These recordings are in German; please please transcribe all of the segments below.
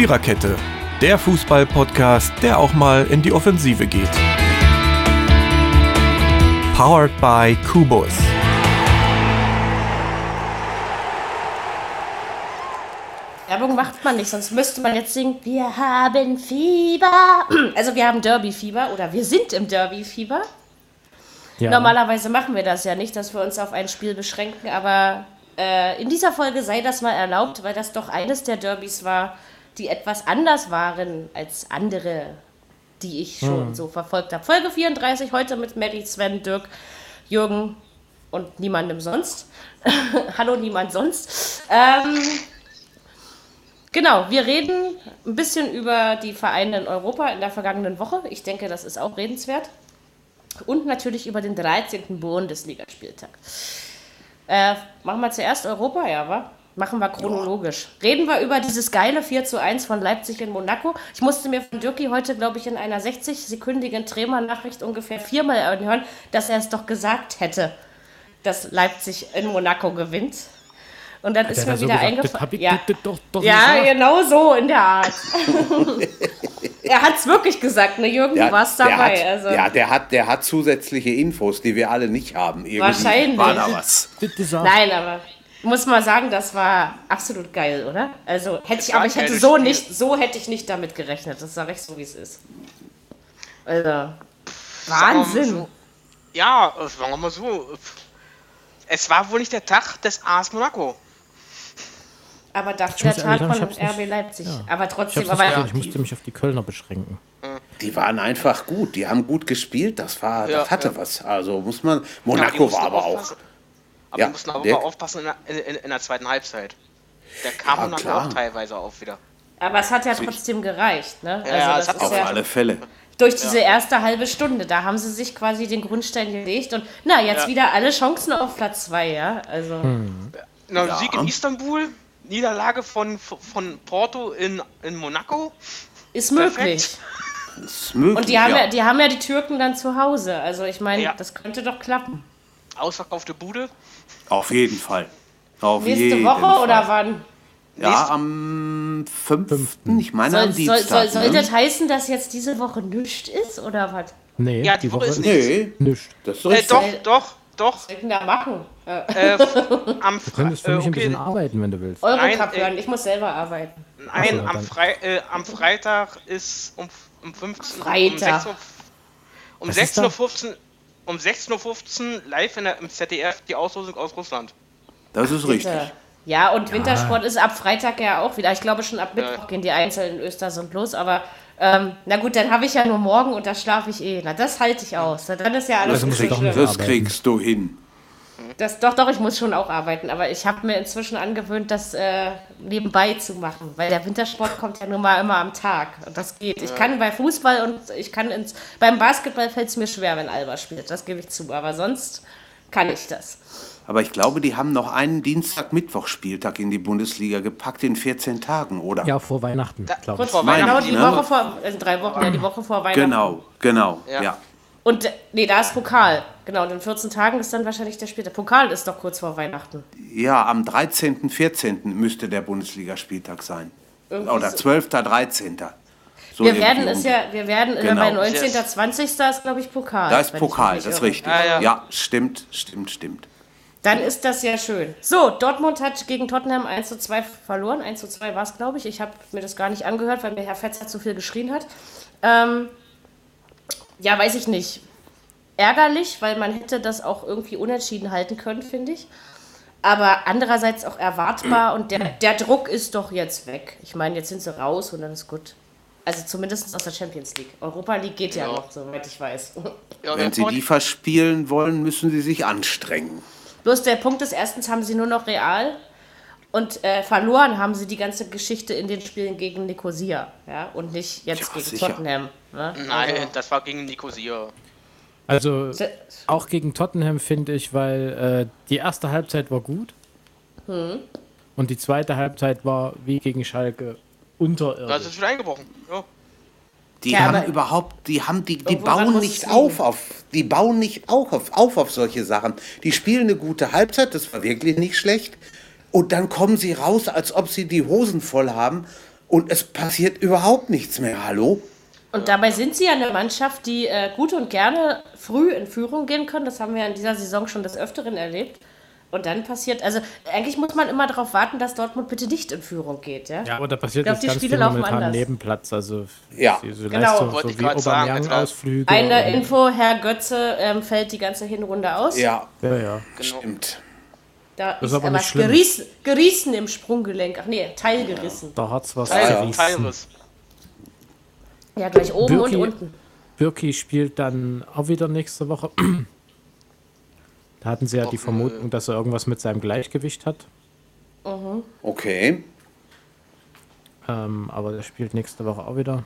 Viererkette, der Fußball-Podcast, der auch mal in die Offensive geht. Powered by Kubus. Werbung macht man nicht, sonst müsste man jetzt singen, wir haben Fieber. Also wir haben Derby-Fieber oder wir sind im Derby-Fieber. Ja. Normalerweise machen wir das ja nicht, dass wir uns auf ein Spiel beschränken, aber äh, in dieser Folge sei das mal erlaubt, weil das doch eines der Derbys war, die etwas anders waren als andere, die ich schon so verfolgt habe. Folge 34 heute mit Mary, Sven, Dirk, Jürgen und niemandem sonst. Hallo, niemand sonst. Ähm, Genau, wir reden ein bisschen über die Vereine in Europa in der vergangenen Woche. Ich denke, das ist auch redenswert. Und natürlich über den 13. Bundesligaspieltag. Äh, machen wir zuerst Europa, ja, wa? Machen wir chronologisch. Reden wir über dieses geile 4 zu 1 von Leipzig in Monaco. Ich musste mir von Dirki heute, glaube ich, in einer 60-sekündigen Trämer-Nachricht ungefähr viermal anhören, dass er es doch gesagt hätte, dass Leipzig in Monaco gewinnt. Und dann ist Hat mir er so wieder das eingefallen. Ja, das doch, doch ja genau so in der Art. er hat es wirklich gesagt, ne, Jürgen, du warst der dabei. Hat, also. Ja, der hat, der hat zusätzliche Infos, die wir alle nicht haben. Irgendwie Wahrscheinlich. War da was. Bitte sag. Nein, aber muss mal sagen, das war absolut geil, oder? Also hätte ich, aber ich hätte so Spiel. nicht, so hätte ich nicht damit gerechnet. Das sage ich so, wie es ist. Also Wahnsinn. so. Ja, sagen wir mal so. Es war wohl nicht der Tag des AS Monaco. Aber dafür Ich der Tag von ich RB Leipzig. ja. Aber Ich, trotzdem, hab's aber ja, ich musste mich auf die Kölner beschränken. Die waren einfach gut, die haben gut gespielt, das war, Ja, das hatte ja. was. Also muss man. Monaco war aber auch. aufpassen. Aber Ja, die mussten aber der- mal aufpassen in der, in, in, der zweiten Halbzeit. Der kam Ja, klar. auch teilweise auf wieder. aber es hat ja trotzdem gereicht, ne? Also Ja, das es hat ist Auf ja alle Fälle. durch diese erste halbe Stunde, da haben sie sich quasi den Grundstein gelegt und na, jetzt Ja. wieder alle Chancen auf Platz zwei, ja? Also Na, Ja. Sieg in Istanbul, Niederlage von, von Porto in, in Monaco. ist möglich. Ist möglich, Und die haben ja. ja. die haben ja die Türken dann zu Hause. Also ich meine, Ja. das könnte doch klappen. Ausverkaufte Bude. Auf jeden Fall. Auf Nächste jeden Woche Fall. oder wann? Ja, am 5. Ich meine Soll, am soll, Dienstag. soll, soll ne? das heißen, dass jetzt diese Woche nichts ist oder was? Nee, Ja, die Woche ist nicht. Nee, Nicht. das ist Äh, doch, doch, doch. Was soll ich denn da machen? Äh, Äh, am Du könntest für äh, mich ein okay, bisschen arbeiten, wenn du willst. Eurocup Nein, äh, hören, ich muss selber arbeiten. Nein, am, Frei, äh, am Freitag ist um, um 15 Freitag. um 6 Uhr, um Was ist da? 16.15 Uhr um 16.15 Uhr live in der, im ZDF die Auslosung aus Russland. Das ist richtig. Ja, und Wintersport ist ab Freitag ja auch wieder. Ich glaube, schon ab Mittwoch Ja. gehen die Einzelnen in Östersund los. Aber ähm, na gut, dann habe ich ja nur morgen und da schlafe ich eh. Na, das halte ich aus. Na, dann ist ja alles Also Das arbeiten. kriegst du hin. Das, doch, doch, ich muss schon auch arbeiten, aber ich habe mir inzwischen angewöhnt, das äh, nebenbei zu machen, weil der Wintersport kommt ja nun mal immer am Tag und das geht. Ich kann bei Fußball und ich kann ins, beim Basketball fällt es mir schwer, wenn Alba spielt, das gebe ich zu, aber sonst kann ich das. Aber ich glaube, die haben noch einen Dienstag-Mittwoch-Spieltag in die Bundesliga gepackt in 14 Tagen, oder? Ja, vor Weihnachten, glaube ich. vor Meine Genau, die ne? Woche vor, äh, drei Wochen, ja, die Woche vor Weihnachten. Genau, genau. Ja. Ja. Und, äh, nee, da ist Pokal. Genau, und in 14 Tagen ist dann wahrscheinlich der Spiel. Der Pokal ist doch kurz vor Weihnachten. ja, am 13., 14. müsste der Bundesligaspieltag sein. Irgendwie Oder so. 12., 13. So Wir werden es ja, wir werden, äh, Genau. bei 19. 20. ist, glaube ich, Pokal. Da ist Pokal, das ist richtig. Ja, ja. Ja, stimmt, stimmt, stimmt. Dann ist das ja schön. So, Dortmund hat gegen Tottenham 1 zu 2 verloren. 1 zu 2 war es, glaube ich. Ich habe mir das gar nicht angehört, weil mir Herr Fetzer zu viel geschrien hat. Ähm, ja, weiß ich nicht. Ärgerlich, weil man hätte das auch irgendwie unentschieden halten können, finde ich. Aber andererseits auch erwartbar und der, der Druck ist doch jetzt weg. Ich meine, jetzt sind sie raus und dann ist gut. Also zumindest aus der Champions League. Europa League geht ja, Ja. noch, soweit ich weiß. Ja, Wenn sie die verspielen wollen, müssen sie sich anstrengen. Bloß der Punkt ist, erstens haben sie nur noch Real und äh, verloren haben sie die ganze Geschichte in den Spielen gegen Nicosia. Ja? Und nicht jetzt Ja, gegen sicher. Tottenham. Ne? Nein, Also, das war gegen Nicosia. Also auch gegen Tottenham finde ich, weil äh, die erste Halbzeit war gut. Hm. Und die zweite Halbzeit war wie gegen Schalke Da unterirdisch. ist es wieder eingebrochen. Ja. Die Ja, haben überhaupt, die haben, die, die bauen nicht auf, auf, die bauen nicht auf, auf, auf auf solche Sachen. Die spielen eine gute Halbzeit, das war wirklich nicht schlecht. Und dann kommen sie raus, als ob sie die Hosen voll haben und es passiert überhaupt nichts mehr. Hallo? Und dabei sind sie ja eine Mannschaft, die äh, gut und gerne früh in Führung gehen können. Das haben wir in dieser Saison schon des Öfteren erlebt. Und dann passiert, also eigentlich muss man immer darauf warten, dass Dortmund bitte nicht in Führung geht. Ja, Ja, aber da passiert glaub, jetzt die ganz Spiele viel laufen momentan anders. Nebenplatz. Also Ja. diese Genau. Leistung, Wollte so ich wie Aubameyang-Ausflüge. Eine und- Info, Herr Götze ähm, fällt die ganze Hinrunde aus. Ja, Ja, ja. Genau. stimmt. Da Das ist aber was gerissen, gerissen im Sprunggelenk. Ach nee, teilgerissen. Da hat's was Teil, zerrissen. Teilriss. Ja, gleich oben Birki- und unten. Birki spielt dann auch wieder nächste Woche. Da hatten sie ja die Doch, Vermutung, dass er irgendwas mit seinem Gleichgewicht hat. Okay. Ähm, aber der spielt nächste Woche auch wieder.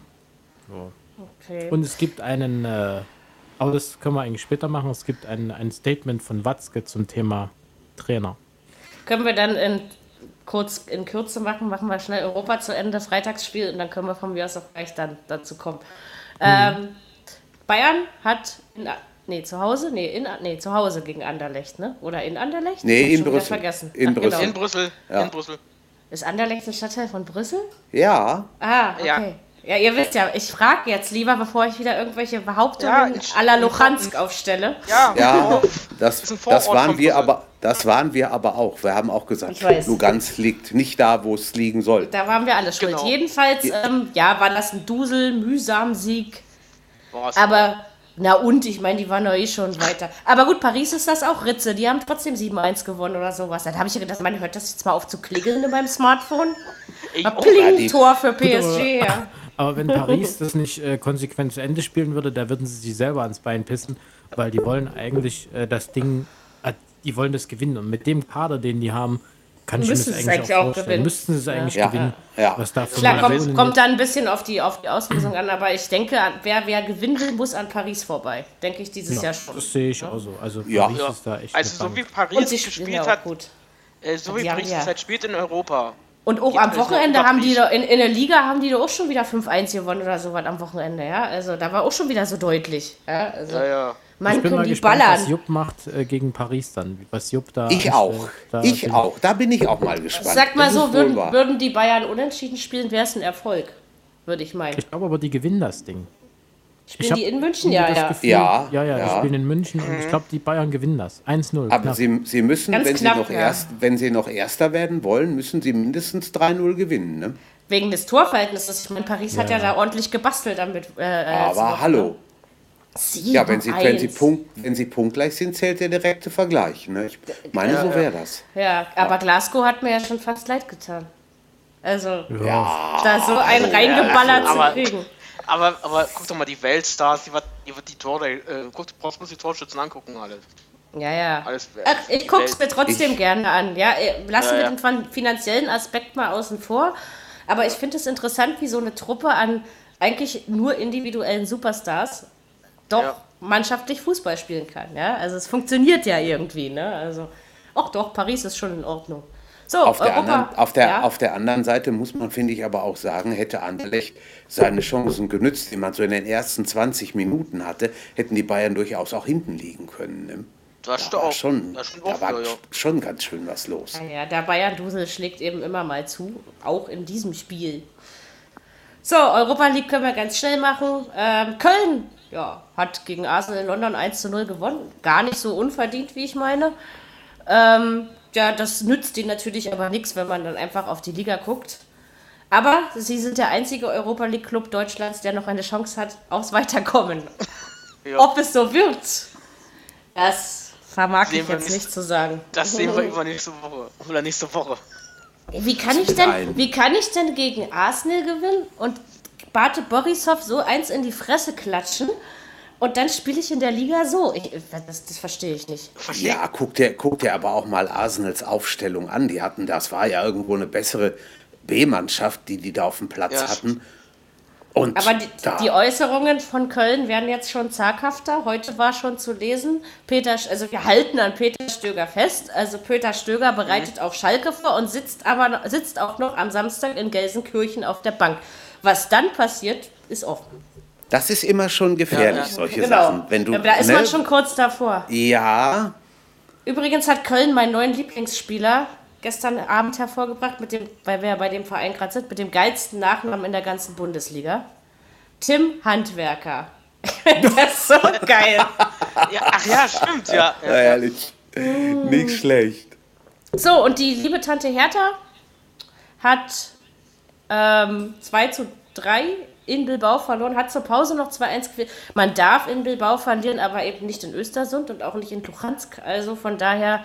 Okay. Und es gibt einen, äh, aber das können wir eigentlich später machen, es gibt ein, ein Statement von Watzke zum Thema Trainer. Können wir dann in, kurz in Kürze machen, machen wir schnell Europa zu Ende, Freitagsspiel und dann können wir von mir aus auch gleich dann dazu kommen. Ähm, Bayern hat in, nee, zu Hause, nee, in, nee, zu Hause gegen Anderlecht, ne? Oder in Anderlecht? Nee, in Brüssel. Vergessen. In Ach, Brüssel. In Brüssel. Ja. In Brüssel. Ist Anderlecht ein Stadtteil von Brüssel? Ja, Ah, Ja. okay. Ja, ihr wisst ja, ich frage jetzt lieber, bevor ich wieder irgendwelche Ja, Behauptungen ich- à la Luhansk aufstelle. Ja, ja, das, ein Vorort das waren wir aber, das waren wir aber auch. Wir haben auch gesagt. Lugansk liegt nicht da, wo es liegen soll. Da waren wir alle schuld. Genau. Jedenfalls, ähm, ja, war das ein Dusel, mühsam Sieg. Boah, Aber, na und, ich meine, die waren doch eh schon weiter. Aber gut, Paris ist das auch Ritze. Die haben trotzdem 7-1 gewonnen oder sowas. Dann habe ich ja gedacht, man hört das jetzt mal auf zu klingeln in meinem Smartphone. ich, Mal oh, Pling, die- Tor für PSG. Ja. Aber wenn Paris das nicht äh, konsequent zu Ende spielen würde, da würden sie sich selber ans Bein pissen, weil die wollen eigentlich äh, das Ding, die wollen das gewinnen. Und mit dem Kader, den die haben, kann ich mir Müssen das sie es eigentlich, eigentlich auch auch gewinnen. Müssten sie es eigentlich Ja. gewinnen. Ja. Was da für Klar, kommt, kommt mit- da ein bisschen auf die, auf die Auslösung an, aber ich denke, wer, wer gewinnen will, muss an Paris vorbei. Denke ich dieses Jahr schon. Das sehe ich auch so. Also Ja. Paris ja. ist da echt Also so wie. Paris Und sie spielen ja gespielt hat, gut. äh, so wie Ja, Paris ja. zurzeit spielt in Europa. Und auch Geht am Wochenende haben die in, in der Liga haben die doch auch schon wieder 5-1 gewonnen oder so was am Wochenende, ja. Also da war auch schon wieder so deutlich. Ja, also, Ja, ja. Man Ich bin können mal die gespannt, was ballern. Jupp macht äh, gegen Paris dann. Was Jupp da. Ich auch. Da Ich bin- auch. Da bin ich auch mal gespannt. Sag mal Das so, würden, würden die Bayern unentschieden spielen, wäre es ein Erfolg, würde ich meinen. Ich glaube aber, die gewinnen das Ding. Spielen die in München? Ja, das ja. Gefühl- Ja, ja, ja, die ja. spielen in München und ich glaube, die Bayern gewinnen das. 1-0. Aber knapp. sie, sie müssen, Ganz wenn, knapp, sie noch ja. erst, wenn sie noch Erster werden wollen, müssen sie mindestens 3-0 gewinnen. Ne? Wegen des Torverhältnisses. Ich meine, Paris hat ja da ordentlich gebastelt damit. Äh, äh, Aber hallo. Sieben, Ja, wenn sie, wenn, sie punkt, wenn sie punktgleich sind, zählt der direkte Vergleich. Ne? Ich meine, so wäre das. Ja, aber Glasgow hat mir ja schon fast leid getan. Also, ja. da so einen reingeballert aber- zu kriegen. Aber, aber guck doch mal, die Weltstars, die wird die, die Tore, äh, guck, du brauchst bloß die Torschützen angucken, alles. Ja, ja. Alles- Ach, ich guck's mir Welt- trotzdem ich- gerne an. Ja, äh, lassen Ja, wir ja. den fin- finanziellen Aspekt mal außen vor. Aber ich finde es interessant, wie so eine Truppe an eigentlich nur individuellen Superstars doch Ja. mannschaftlich Fußball spielen kann. Ja, also es funktioniert ja irgendwie. Ne? Also, ach doch, Paris ist schon in Ordnung. So, Auf der, Europa. anderen, auf, der, ja? auf der anderen Seite muss man, finde ich, aber auch sagen, hätte Anderlecht seine Chancen genützt, die man so in den ersten 20 Minuten hatte, hätten die Bayern durchaus auch hinten liegen können. Ne? Da Da stimmt war auch. schon, Da war ja. schon ganz schön was los. Ja, ja, der Bayern-Dusel schlägt eben immer mal zu, auch in diesem Spiel. So, Europa League können wir ganz schnell machen. Ähm, Köln ja, hat gegen Arsenal in London 1 zu 0 gewonnen. Gar nicht so unverdient, wie ich meine. Ähm, ja, das nützt ihnen natürlich aber nichts, wenn man dann einfach auf die Liga guckt. Aber sie sind der einzige Europa League Club Deutschlands, der noch eine Chance hat aufs Weiterkommen. Ja. Ob es so wird, das vermag Sehen ich jetzt nicht. nicht zu sagen. Das sehen wir übernächste Woche. Oder nächste Woche. Wie kann ich denn, ein. wie kann ich denn gegen Arsenal gewinnen und Bate Borisov so eins in die Fresse klatschen und dann spiele ich in der Liga so? Ich, das, das verstehe ich nicht. Ja, guck dir, guck dir aber auch mal Arsenals Aufstellung an. Die hatten, das war ja irgendwo eine bessere B-Mannschaft, die die da auf dem Platz Ja. hatten. Und Aber die, die Äußerungen von Köln werden jetzt schon zaghafter. Heute war schon zu lesen, Peter, also wir halten an Peter Stöger fest. Also Peter Stöger bereitet auf Schalke vor und sitzt aber sitzt auch noch am Samstag in Gelsenkirchen auf der Bank. Was dann passiert, ist offen. das ist immer schon gefährlich, Ja, ja. solche Sachen. Wenn du, Ja, da ist ne? man schon kurz davor. Ja, Übrigens hat Köln meinen neuen Lieblingsspieler gestern Abend hervorgebracht, mit dem, weil wir ja bei dem Verein gerade sind, mit dem geilsten Nachnamen in der ganzen Bundesliga. Tim Handwerker. das ist so geil. Ja, ach ja, stimmt, ja. Ja, ehrlich. Nicht schlecht. So, und die liebe Tante Hertha hat ähm, 2 zu 3 in Bilbao verloren, hat zur Pause noch 2-1 geführt. Man darf in Bilbao verlieren, aber eben nicht in Östersund und auch nicht in Luhansk. Also von daher,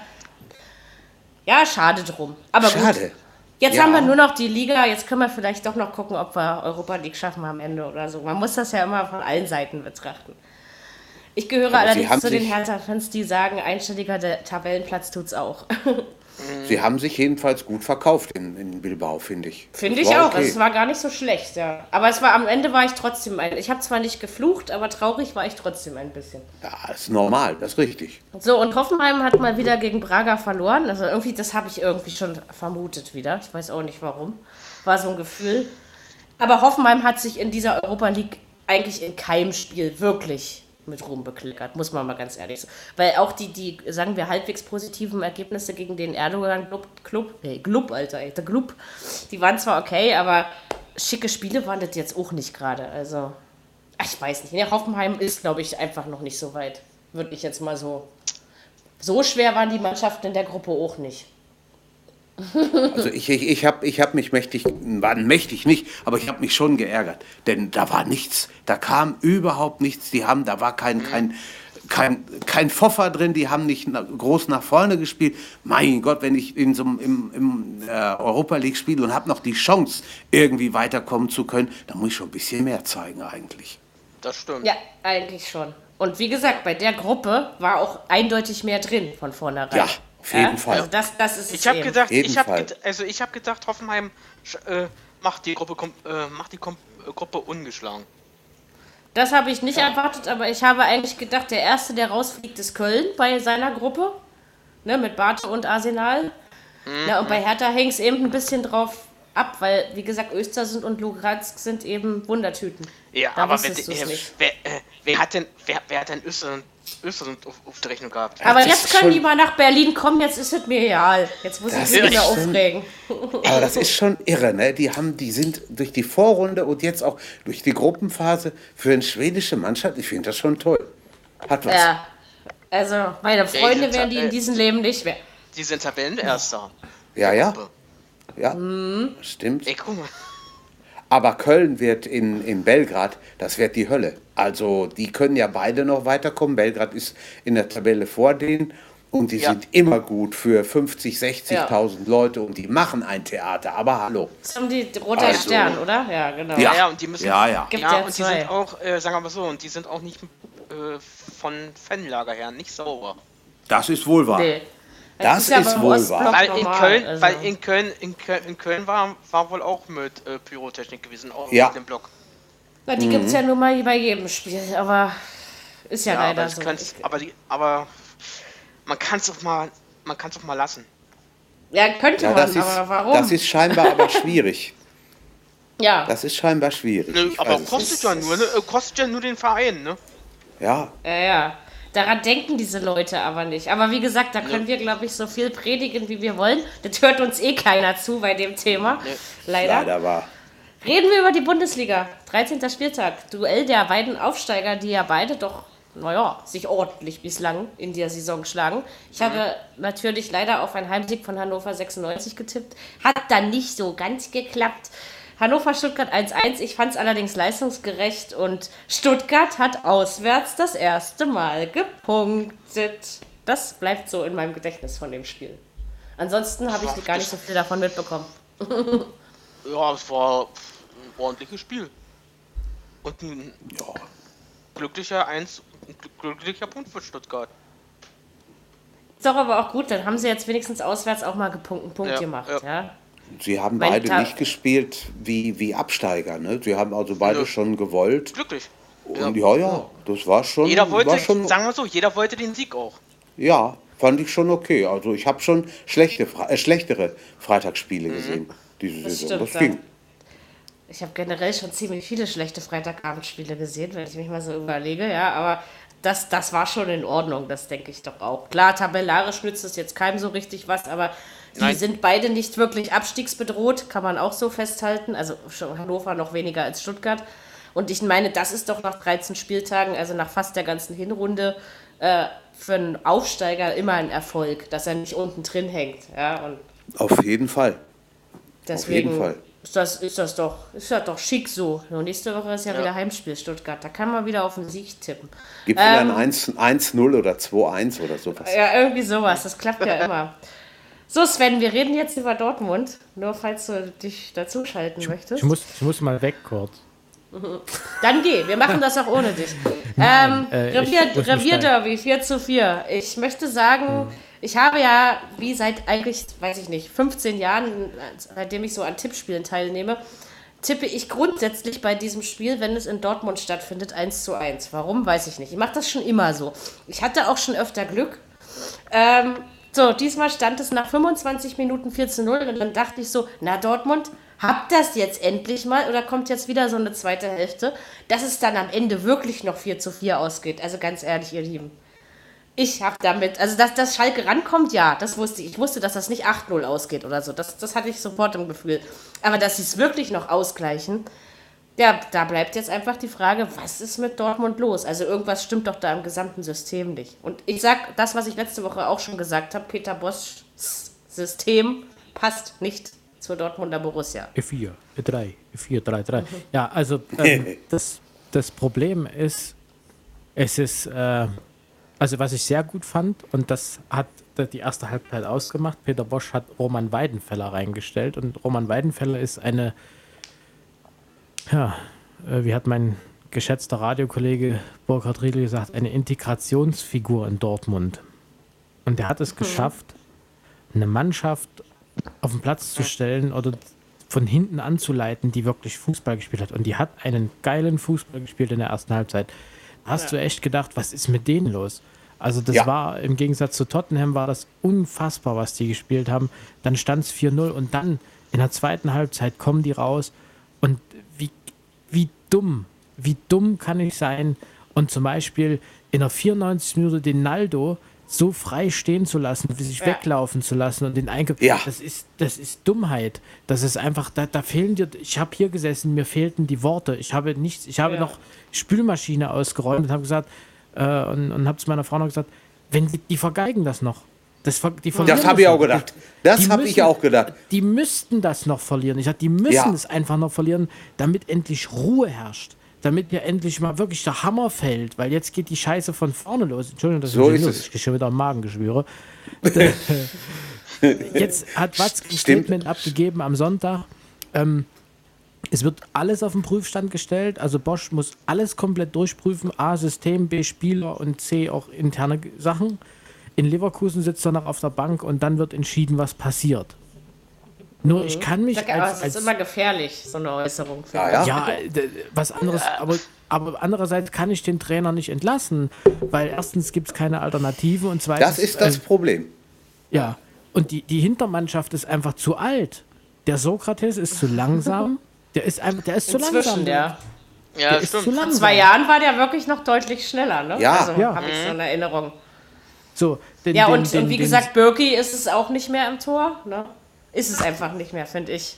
ja, schade drum. Aber Schade. gut. Jetzt Ja. haben wir nur noch die Liga. Jetzt können wir vielleicht doch noch gucken, ob wir Europa League schaffen am Ende oder so. Man muss das ja immer von allen Seiten betrachten. Ich gehöre Aber allerdings zu den Hertha-Fans, die sagen, einstelliger der Tabellenplatz tut's auch. Sie haben sich jedenfalls gut verkauft in, in Bilbao, finde ich. Finde Das ich auch. okay. Es war gar nicht so schlecht, ja. Aber es war am Ende war ich trotzdem ein. Ich habe zwar nicht geflucht, aber traurig war ich trotzdem ein bisschen. Ja, ist normal, das ist richtig. So, und Hoffenheim hat mal wieder gegen Braga verloren. Also irgendwie, das habe ich irgendwie schon vermutet wieder. Ich weiß auch nicht warum. War so ein Gefühl. Aber Hoffenheim hat sich in dieser Europa League eigentlich in keinem Spiel wirklich mit Ruhm bekleckert, muss man mal ganz ehrlich sagen. Weil auch die, die, sagen wir, halbwegs positiven Ergebnisse gegen den Erdogan-Club, Club, nee, Club, Alter, der Club, die waren zwar okay, aber schicke Spiele waren das jetzt auch nicht gerade. Also, ich weiß nicht. Nee, Hoffenheim ist, glaube ich, einfach noch nicht so weit. Würde ich jetzt mal so so schwer waren die Mannschaften in der Gruppe auch nicht. Also ich, ich, ich habe ich hab mich mächtig, war mächtig nicht, aber ich habe mich schon geärgert. Denn da war nichts. Da kam überhaupt nichts. Die haben, da war kein, kein, kein, kein Pfoffer drin, die haben nicht groß nach vorne gespielt. Mein Gott, wenn ich in so einem im, im äh, Europa League spiele und habe noch die Chance, irgendwie weiterkommen zu können, dann muss ich schon ein bisschen mehr zeigen eigentlich. Das stimmt. Ja, eigentlich schon. Und wie gesagt, bei der Gruppe war auch eindeutig mehr drin von vornherein. Ja, auf jeden Fall. Also das, das ist Ich habe gedacht, Jeden ich habe also ich habe gedacht, Hoffenheim äh, macht die Gruppe äh, macht die kom äh, Gruppe ungeschlagen. Das habe ich nicht erwartet, aber ich habe eigentlich gedacht, der Erste, der rausfliegt, ist Köln bei seiner Gruppe. Ne, mit Barte und Arsenal. Ja, und bei Hertha hängt es eben ein bisschen drauf ab, weil, wie gesagt, Östersund und Lugansk sind eben Wundertüten. Ja, Da aber du's äh, nicht. wer, äh, wer hat denn wer, wer hat denn Österreich, Österreich auf, auf der Rechnung gehabt? Aber das jetzt können schon- die mal nach Berlin kommen, jetzt ist es mir egal. Jetzt muss ich mich nicht ist mehr schon- aufregen. Aber das ist schon irre, ne? Die haben, die sind durch die Vorrunde und jetzt auch durch die Gruppenphase für eine schwedische Mannschaft, ich finde das schon toll. Hat was. Ja. Also, meine Freunde jetzt, wären die in diesem Leben nicht mehr. Die sind Tabellenerster. Ja, ja, ja, Mhm. stimmt. Ey, guck mal. Aber Köln wird in, in Belgrad, das wird die Hölle. Also die können ja beide noch weiterkommen. Belgrad ist in der Tabelle vor denen und die Ja. sind immer gut für 50, 60.000 Leute und die machen ein Theater. Aber hallo. Das haben die roter Also- Stern, oder? Ja, genau. Ja, ja, und die müssen- ja, ja. Gibt Ja, ja und die zwei. sind auch, äh, sagen wir mal so, und die sind auch nicht äh, von Fanlager her nicht sauber. Das ist wohl wahr. Nee. Das ja ist beim wohl Ostblock wahr. Weil in Köln, also. weil in Köln, in Köln, in Köln war, war wohl auch mit äh, Pyrotechnik gewesen, auch Ja. mit dem Block. Na, die gibt es ja nun mal bei jedem Spiel, aber ist ja, Ja, aber, leider das so. könnte- aber, die, aber man kann es doch mal, man kann auch mal lassen. Ja, könnte Ja, man, das, ist, aber warum? das ist scheinbar aber schwierig. ja. Das ist scheinbar schwierig. Ich aber es kostet ja nur, ne? Äh, Kostet ja nur den Verein, ne? Ja, ja, ja. Daran denken diese Leute aber nicht. Aber wie gesagt, da können wir, glaube ich, so viel predigen, wie wir wollen. Das hört uns eh keiner zu bei dem Thema. Leider. leider war. Reden wir über die Bundesliga. 13. Spieltag. Duell der beiden Aufsteiger, die ja beide doch, naja, sich ordentlich bislang in der Saison schlagen. Ich habe natürlich leider auf einen Heimsieg von Hannover 96 getippt. Hat dann nicht so ganz geklappt. Hannover-Stuttgart 1-1. Ich fand es allerdings leistungsgerecht und Stuttgart hat auswärts das erste Mal gepunktet. Das bleibt so in meinem Gedächtnis von dem Spiel. Ansonsten habe ich gar nicht so viel davon mitbekommen. Ja, es war ein ordentliches Spiel. Und ein Ja. glücklicher Eins, ein gl- glücklicher Punkt für Stuttgart. Ist doch aber auch gut, dann haben sie jetzt wenigstens auswärts auch mal gepunkt, einen Punkt Ja, gemacht, ja. ja. Sie haben Mein beide Ta- nicht gespielt wie, wie Absteiger. Ne? Sie haben also beide Nö. schon gewollt. Glücklich. Und ja, ja, das war schon. Jeder wollte, war schon sagen wir so, jeder wollte den Sieg auch. Ja, fand ich schon okay. Also ich habe schon schlechte, äh, schlechtere Freitagsspiele Mhm. gesehen diese Das Saison. stimmt, Das ging. Ich habe generell schon ziemlich viele schlechte Freitagabendspiele gesehen, wenn ich mich mal so überlege, ja, aber das, das war schon in Ordnung, das denke ich doch auch. Klar, tabellarisch nützt es jetzt keinem so richtig was, aber Die Nein. sind beide nicht wirklich abstiegsbedroht, kann man auch so festhalten. Also Hannover noch weniger als Stuttgart. Und ich meine, das ist doch nach 13 Spieltagen, also nach fast der ganzen Hinrunde, äh, für einen Aufsteiger immer ein Erfolg, dass er nicht unten drin hängt. Ja, und Auf jeden Fall. Deswegen jeden Fall. Ist, das, ist das doch, ist das doch schick so. Und nächste Woche ist ja, wieder Heimspiel Stuttgart. Da kann man wieder auf den Sieg tippen. Gibt wieder Ähm, ein 1 1-0 oder 2-1 oder sowas. Ja, irgendwie sowas. Das klappt ja immer. So, Sven, wir reden jetzt über Dortmund. Nur falls du dich dazuschalten möchtest. Ich muss, ich muss mal weg kurz. Dann geh, wir machen das auch ohne dich. ähm, äh, ich Revier, Revierderby 4 zu 4. Ich möchte sagen, ich habe ja, wie seit eigentlich, weiß ich nicht, 15 Jahren, seitdem ich so an Tippspielen teilnehme, tippe ich grundsätzlich bei diesem Spiel, wenn es in Dortmund stattfindet, 1 zu 1. Warum, weiß ich nicht. Ich mache das schon immer so. Ich hatte auch schon öfter Glück. Ähm, so, diesmal stand es nach 25 Minuten 4 zu 0 und dann dachte ich so, na Dortmund, habt das jetzt endlich mal oder kommt jetzt wieder so eine zweite Hälfte, dass es dann am Ende wirklich noch 4 zu 4 ausgeht. Also ganz ehrlich, ihr Lieben. Ich habe damit, also dass das Schalke rankommt, ja, das wusste ich. Ich wusste, dass das nicht 8-0 ausgeht oder so. Das, das hatte ich sofort im Gefühl. Aber dass sie es wirklich noch ausgleichen, ja, da bleibt jetzt einfach die Frage, was ist mit Dortmund los? Also irgendwas stimmt doch da im gesamten System nicht. Und ich sag das, was ich letzte Woche auch schon gesagt habe, Peter Boschs System passt nicht zur Dortmunder Borussia. E4, E3, E4, 3, 3. Ja, also ähm, das, das Problem ist, es ist, äh, also was ich sehr gut fand, und das hat die erste Halbzeit ausgemacht, Peter Bosch hat Roman Weidenfeller reingestellt und Roman Weidenfeller ist eine, ja, äh, wie hat mein geschätzter Radiokollege Burkhard Riedel gesagt, eine Integrationsfigur in Dortmund. Und der hat es geschafft, eine Mannschaft auf den Platz zu stellen oder von hinten anzuleiten, die wirklich Fußball gespielt hat. Und die hat einen geilen Fußball gespielt in der ersten Halbzeit. Hast du echt gedacht, was ist mit denen los? Also das Ja. war im Gegensatz zu Tottenham war das unfassbar, was die gespielt haben. Dann stand es 4-0 und dann in der zweiten Halbzeit kommen die raus und wie, wie dumm, wie dumm kann ich sein und zum Beispiel in der 94 Minute den Naldo so frei stehen zu lassen, sich Ja. weglaufen zu lassen und den Eingriff, Ja. das ist, das ist Dummheit. Das ist einfach, da, da fehlen dir, ich habe hier gesessen, mir fehlten die Worte. Ich habe nichts, ich habe Ja. noch Spülmaschine ausgeräumt und habe gesagt, äh, und, und habe zu meiner Frau noch gesagt, wenn die, die vergeigen das noch. Das, ver- die verlieren Das habe ich auch gedacht. Das Die habe ich auch gedacht. Die müssten das noch verlieren. Ich sag, die müssen Ja. es einfach noch verlieren, damit endlich Ruhe herrscht. Damit mir endlich mal wirklich der Hammer fällt, weil jetzt geht die Scheiße von vorne los. Entschuldigung, dass So ich ist. Ich schon wieder ein Magengeschwüre. jetzt hat Watzke ein. Statement abgegeben am Sonntag. Ähm, es wird alles auf den Prüfstand gestellt. Also Bosch muss alles komplett durchprüfen. A, System, B, Spieler und C, auch interne Sachen. In Leverkusen sitzt er noch auf der Bank und dann wird entschieden, was passiert. Nur ich kann mich Aber als, es ist als immer gefährlich, so eine Äußerung. Ja, ja. ja, d- was anderes, aber, aber andererseits kann ich den Trainer nicht entlassen, weil erstens gibt es keine Alternative und zweitens. Das ist das Äh, Problem. ja, und die, die Hintermannschaft ist einfach zu alt. Der Sokrates ist zu langsam. Der ist einfach, der ist zu langsam. Inzwischen, ja. Ja, Der stimmt. zu Vor zwei Jahren war der wirklich noch deutlich schneller, ne? Ja. Also Ja. habe ich so eine Erinnerung. So, den, Ja, den, und, den, und wie den, gesagt, Birki ist es auch nicht mehr im Tor, ne? Ist es einfach nicht mehr, finde ich.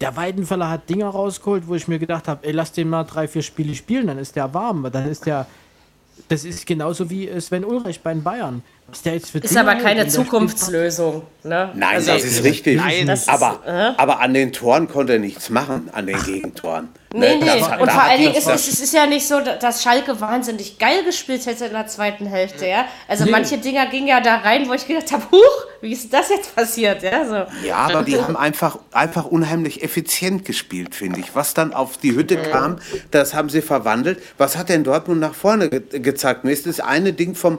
Der Weidenfeller hat Dinger rausgeholt, wo ich mir gedacht habe, ey, lass den mal drei, vier Spiele spielen, dann ist der warm. Dann ist der. Das ist genauso wie Sven Ulreich bei den Bayern. Ist Dinger aber keine Zukunftslösung, ne? Nein, Also- das ist richtig. Nein, das ist- aber, äh? aber an den Toren konnte er nichts machen, an den Gegentoren. Nee, Ne, nee, das hat- und vor allen Dingen ist es, es ist ja nicht so, dass Schalke wahnsinnig geil gespielt hätte in der zweiten Hälfte, ja. Also Nee. manche Dinger gingen ja da rein, wo ich gedacht habe, huch, wie ist das jetzt passiert, ja, so. Ja, aber die haben einfach, einfach unheimlich effizient gespielt, finde ich. Was dann auf die Hütte kam, das haben sie verwandelt. Was hat denn Dortmund nach vorne ge gezeigt? Mir ist das eine Ding vom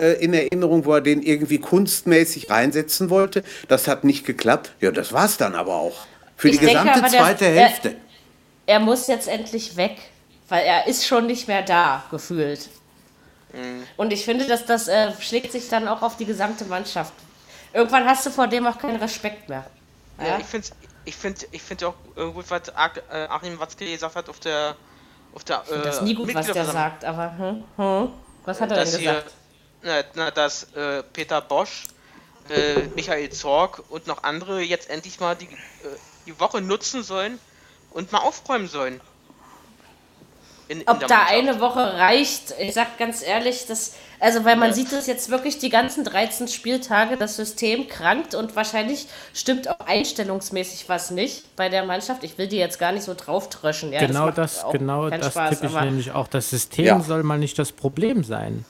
äh, in Erinnerung, wo er den irgendwie kunstmäßig reinsetzen wollte. Das hat nicht geklappt. Ja, das war es dann aber auch. Für Ich die denke gesamte aber, der- zweite er- Hälfte. Er muss jetzt endlich weg, weil er ist schon nicht mehr da, gefühlt. Und ich finde, dass das äh, schlägt sich dann auch auf die gesamte Mannschaft. Irgendwann hast du vor dem auch keinen Respekt mehr. Ja, Ja? ich finde ich find, ich find auch äh, gut, was äh, Achim Watzke gesagt hat auf der. Auf der äh, Das ist nie gut, was der sagt, aber hm, hm. was hat er denn dass, hier, na, dass äh, Peter Bosch äh, Michael Zorg und noch andere jetzt endlich mal die, äh, die Woche nutzen sollen und mal aufräumen sollen. In, in Ob da Mannschaft. eine Woche reicht, ich sag ganz ehrlich, das, also weil man ja. sieht das jetzt wirklich die ganzen 13 Spieltage, das System krankt und wahrscheinlich stimmt auch einstellungsmäßig was nicht bei der Mannschaft. Ich will die jetzt gar nicht so drauf tröschen. Ja, genau das, das genau das Spaß, tippe ich nämlich auch. Das System ja. soll mal nicht das Problem sein.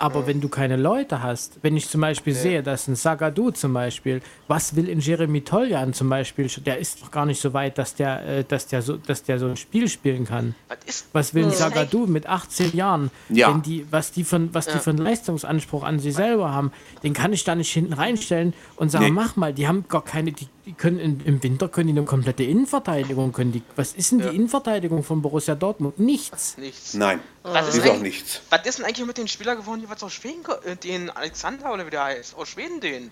Aber wenn du keine Leute hast, wenn ich zum Beispiel okay. sehe, dass ein Sagadu zum Beispiel, was will in Jeremy Toljan zum Beispiel, der ist doch gar nicht so weit, dass der, äh, dass der, so, dass der so ein Spiel spielen kann. Was, was will ein Sagadu mit 18 Jahren, ja. wenn die, was die von, was ja. die für einen Leistungsanspruch an sich selber haben, den kann ich da nicht hinten reinstellen und sagen, nee. mach mal, die haben gar keine, die, die können in, im Winter können die eine komplette Innenverteidigung, können die, was ist denn ja. die Innenverteidigung von Borussia Dortmund? Nichts. Nichts. Nein, was ist, ist auch nichts. Was ist denn eigentlich mit den Spielern geworden, die was aus Schweden, äh, den Alexander oder wie der heißt, aus Schweden den?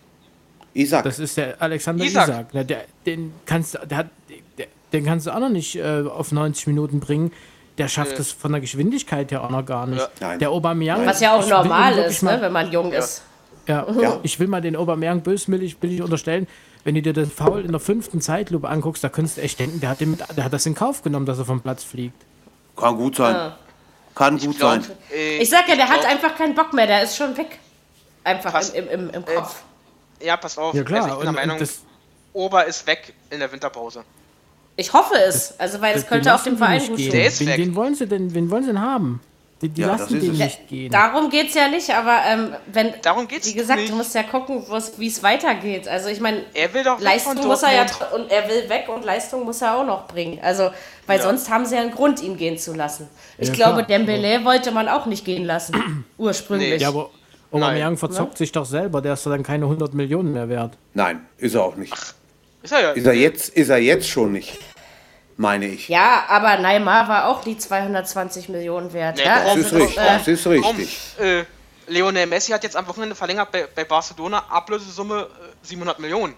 Isaac. Das ist der Alexander Isaac. Isaac. Der, der, den kannst der hat, der, den kannst du auch noch nicht äh, auf 90 Minuten bringen. Der schafft es von der Geschwindigkeit her auch noch gar nicht. Ja. Der Aubameyang. Was ja auch normal ist, ne, wenn man jung ja. ist. Ja. ja. ich will mal den Aubameyang böswillig will ich unterstellen. Wenn du dir den Foul in der fünften Zeitlupe anguckst, da könntest du echt denken, der hat, den, der hat das in Kauf genommen, dass er vom Platz fliegt. Kann gut sein. Ja. Kann gut glaub, sein. Äh, ich sag ja, der hat einfach keinen Bock mehr, der ist schon weg. Einfach pass, im, im, im, Kopf. Äh, ja, pass auf. Ja, klar. Also ich bin und, der Meinung, Ober ist weg in der Winterpause. Ich hoffe es, also weil es könnte auf dem Verein gut stehen. Der ist wen, weg. Wen wollen sie denn, wen wollen sie denn haben? Die, die ja, lassen den nicht gehen. Darum geht es ja nicht, aber ähm, wenn. Darum geht's Wie gesagt, nicht. du musst ja gucken, wie es weitergeht. Also ich meine, er will doch Leistung muss er ja und er will weg und Leistung muss er auch noch bringen. Also, weil ja. sonst haben sie ja einen Grund, ihn gehen zu lassen. Ich ja, glaube, klar. Dembele wollte man auch nicht gehen lassen, ursprünglich. Nee. Ja, aber Aubameyang verzockt ja? sich doch selber, der ist dann keine 100 Millionen mehr wert. Nein, ist er auch nicht. Ach, ist er ja. Ist er jetzt, ist er jetzt schon nicht meine ich. Ja, aber Neymar war auch die 220 Millionen wert. Nee, ja, das, ist richtig, äh, das ist richtig. Äh, Lionel Messi hat jetzt am Wochenende verlängert bei, bei Barcelona, Ablösesumme äh, 700 Millionen.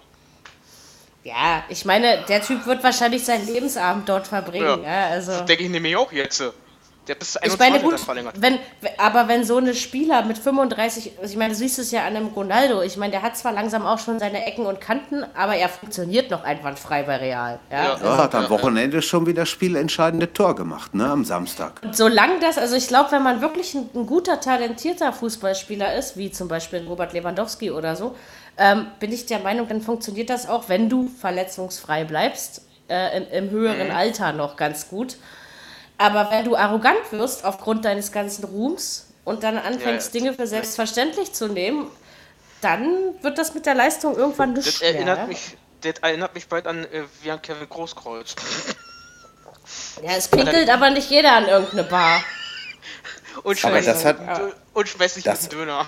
Ja, ich meine, der Typ wird wahrscheinlich seinen Lebensabend dort verbringen. Ja, ja also. Denke ich nämlich auch jetzt. Der bis 21 ich meine, gut, verlängert. Wenn, aber wenn so eine Spieler mit 35, ich meine, du siehst es ja an einem Ronaldo, ich meine, der hat zwar langsam auch schon seine Ecken und Kanten, aber er funktioniert noch einwandfrei bei Real. Ja, ja, also, hat am Wochenende schon wieder spielentscheidende Tor gemacht, ne, am Samstag. Und solange das, also ich glaube, wenn man wirklich ein, ein, guter, talentierter Fußballspieler ist, wie zum Beispiel Robert Lewandowski oder so, ähm, bin ich der Meinung, dann funktioniert das auch, wenn du verletzungsfrei bleibst, äh, im, im höheren mhm. Alter noch ganz gut. Aber wenn du arrogant wirst aufgrund deines ganzen Ruhms und dann anfängst, ja, ja. Dinge für selbstverständlich zu nehmen, dann wird das mit der Leistung irgendwann nicht das erinnert mich, Das erinnert mich bald an äh, wie an Kevin Großkreuz. Ja, es pinkelt aber nicht jeder an irgendeine Bar. und schmeißt, das hat, und schmeißt sich das, einen Döner.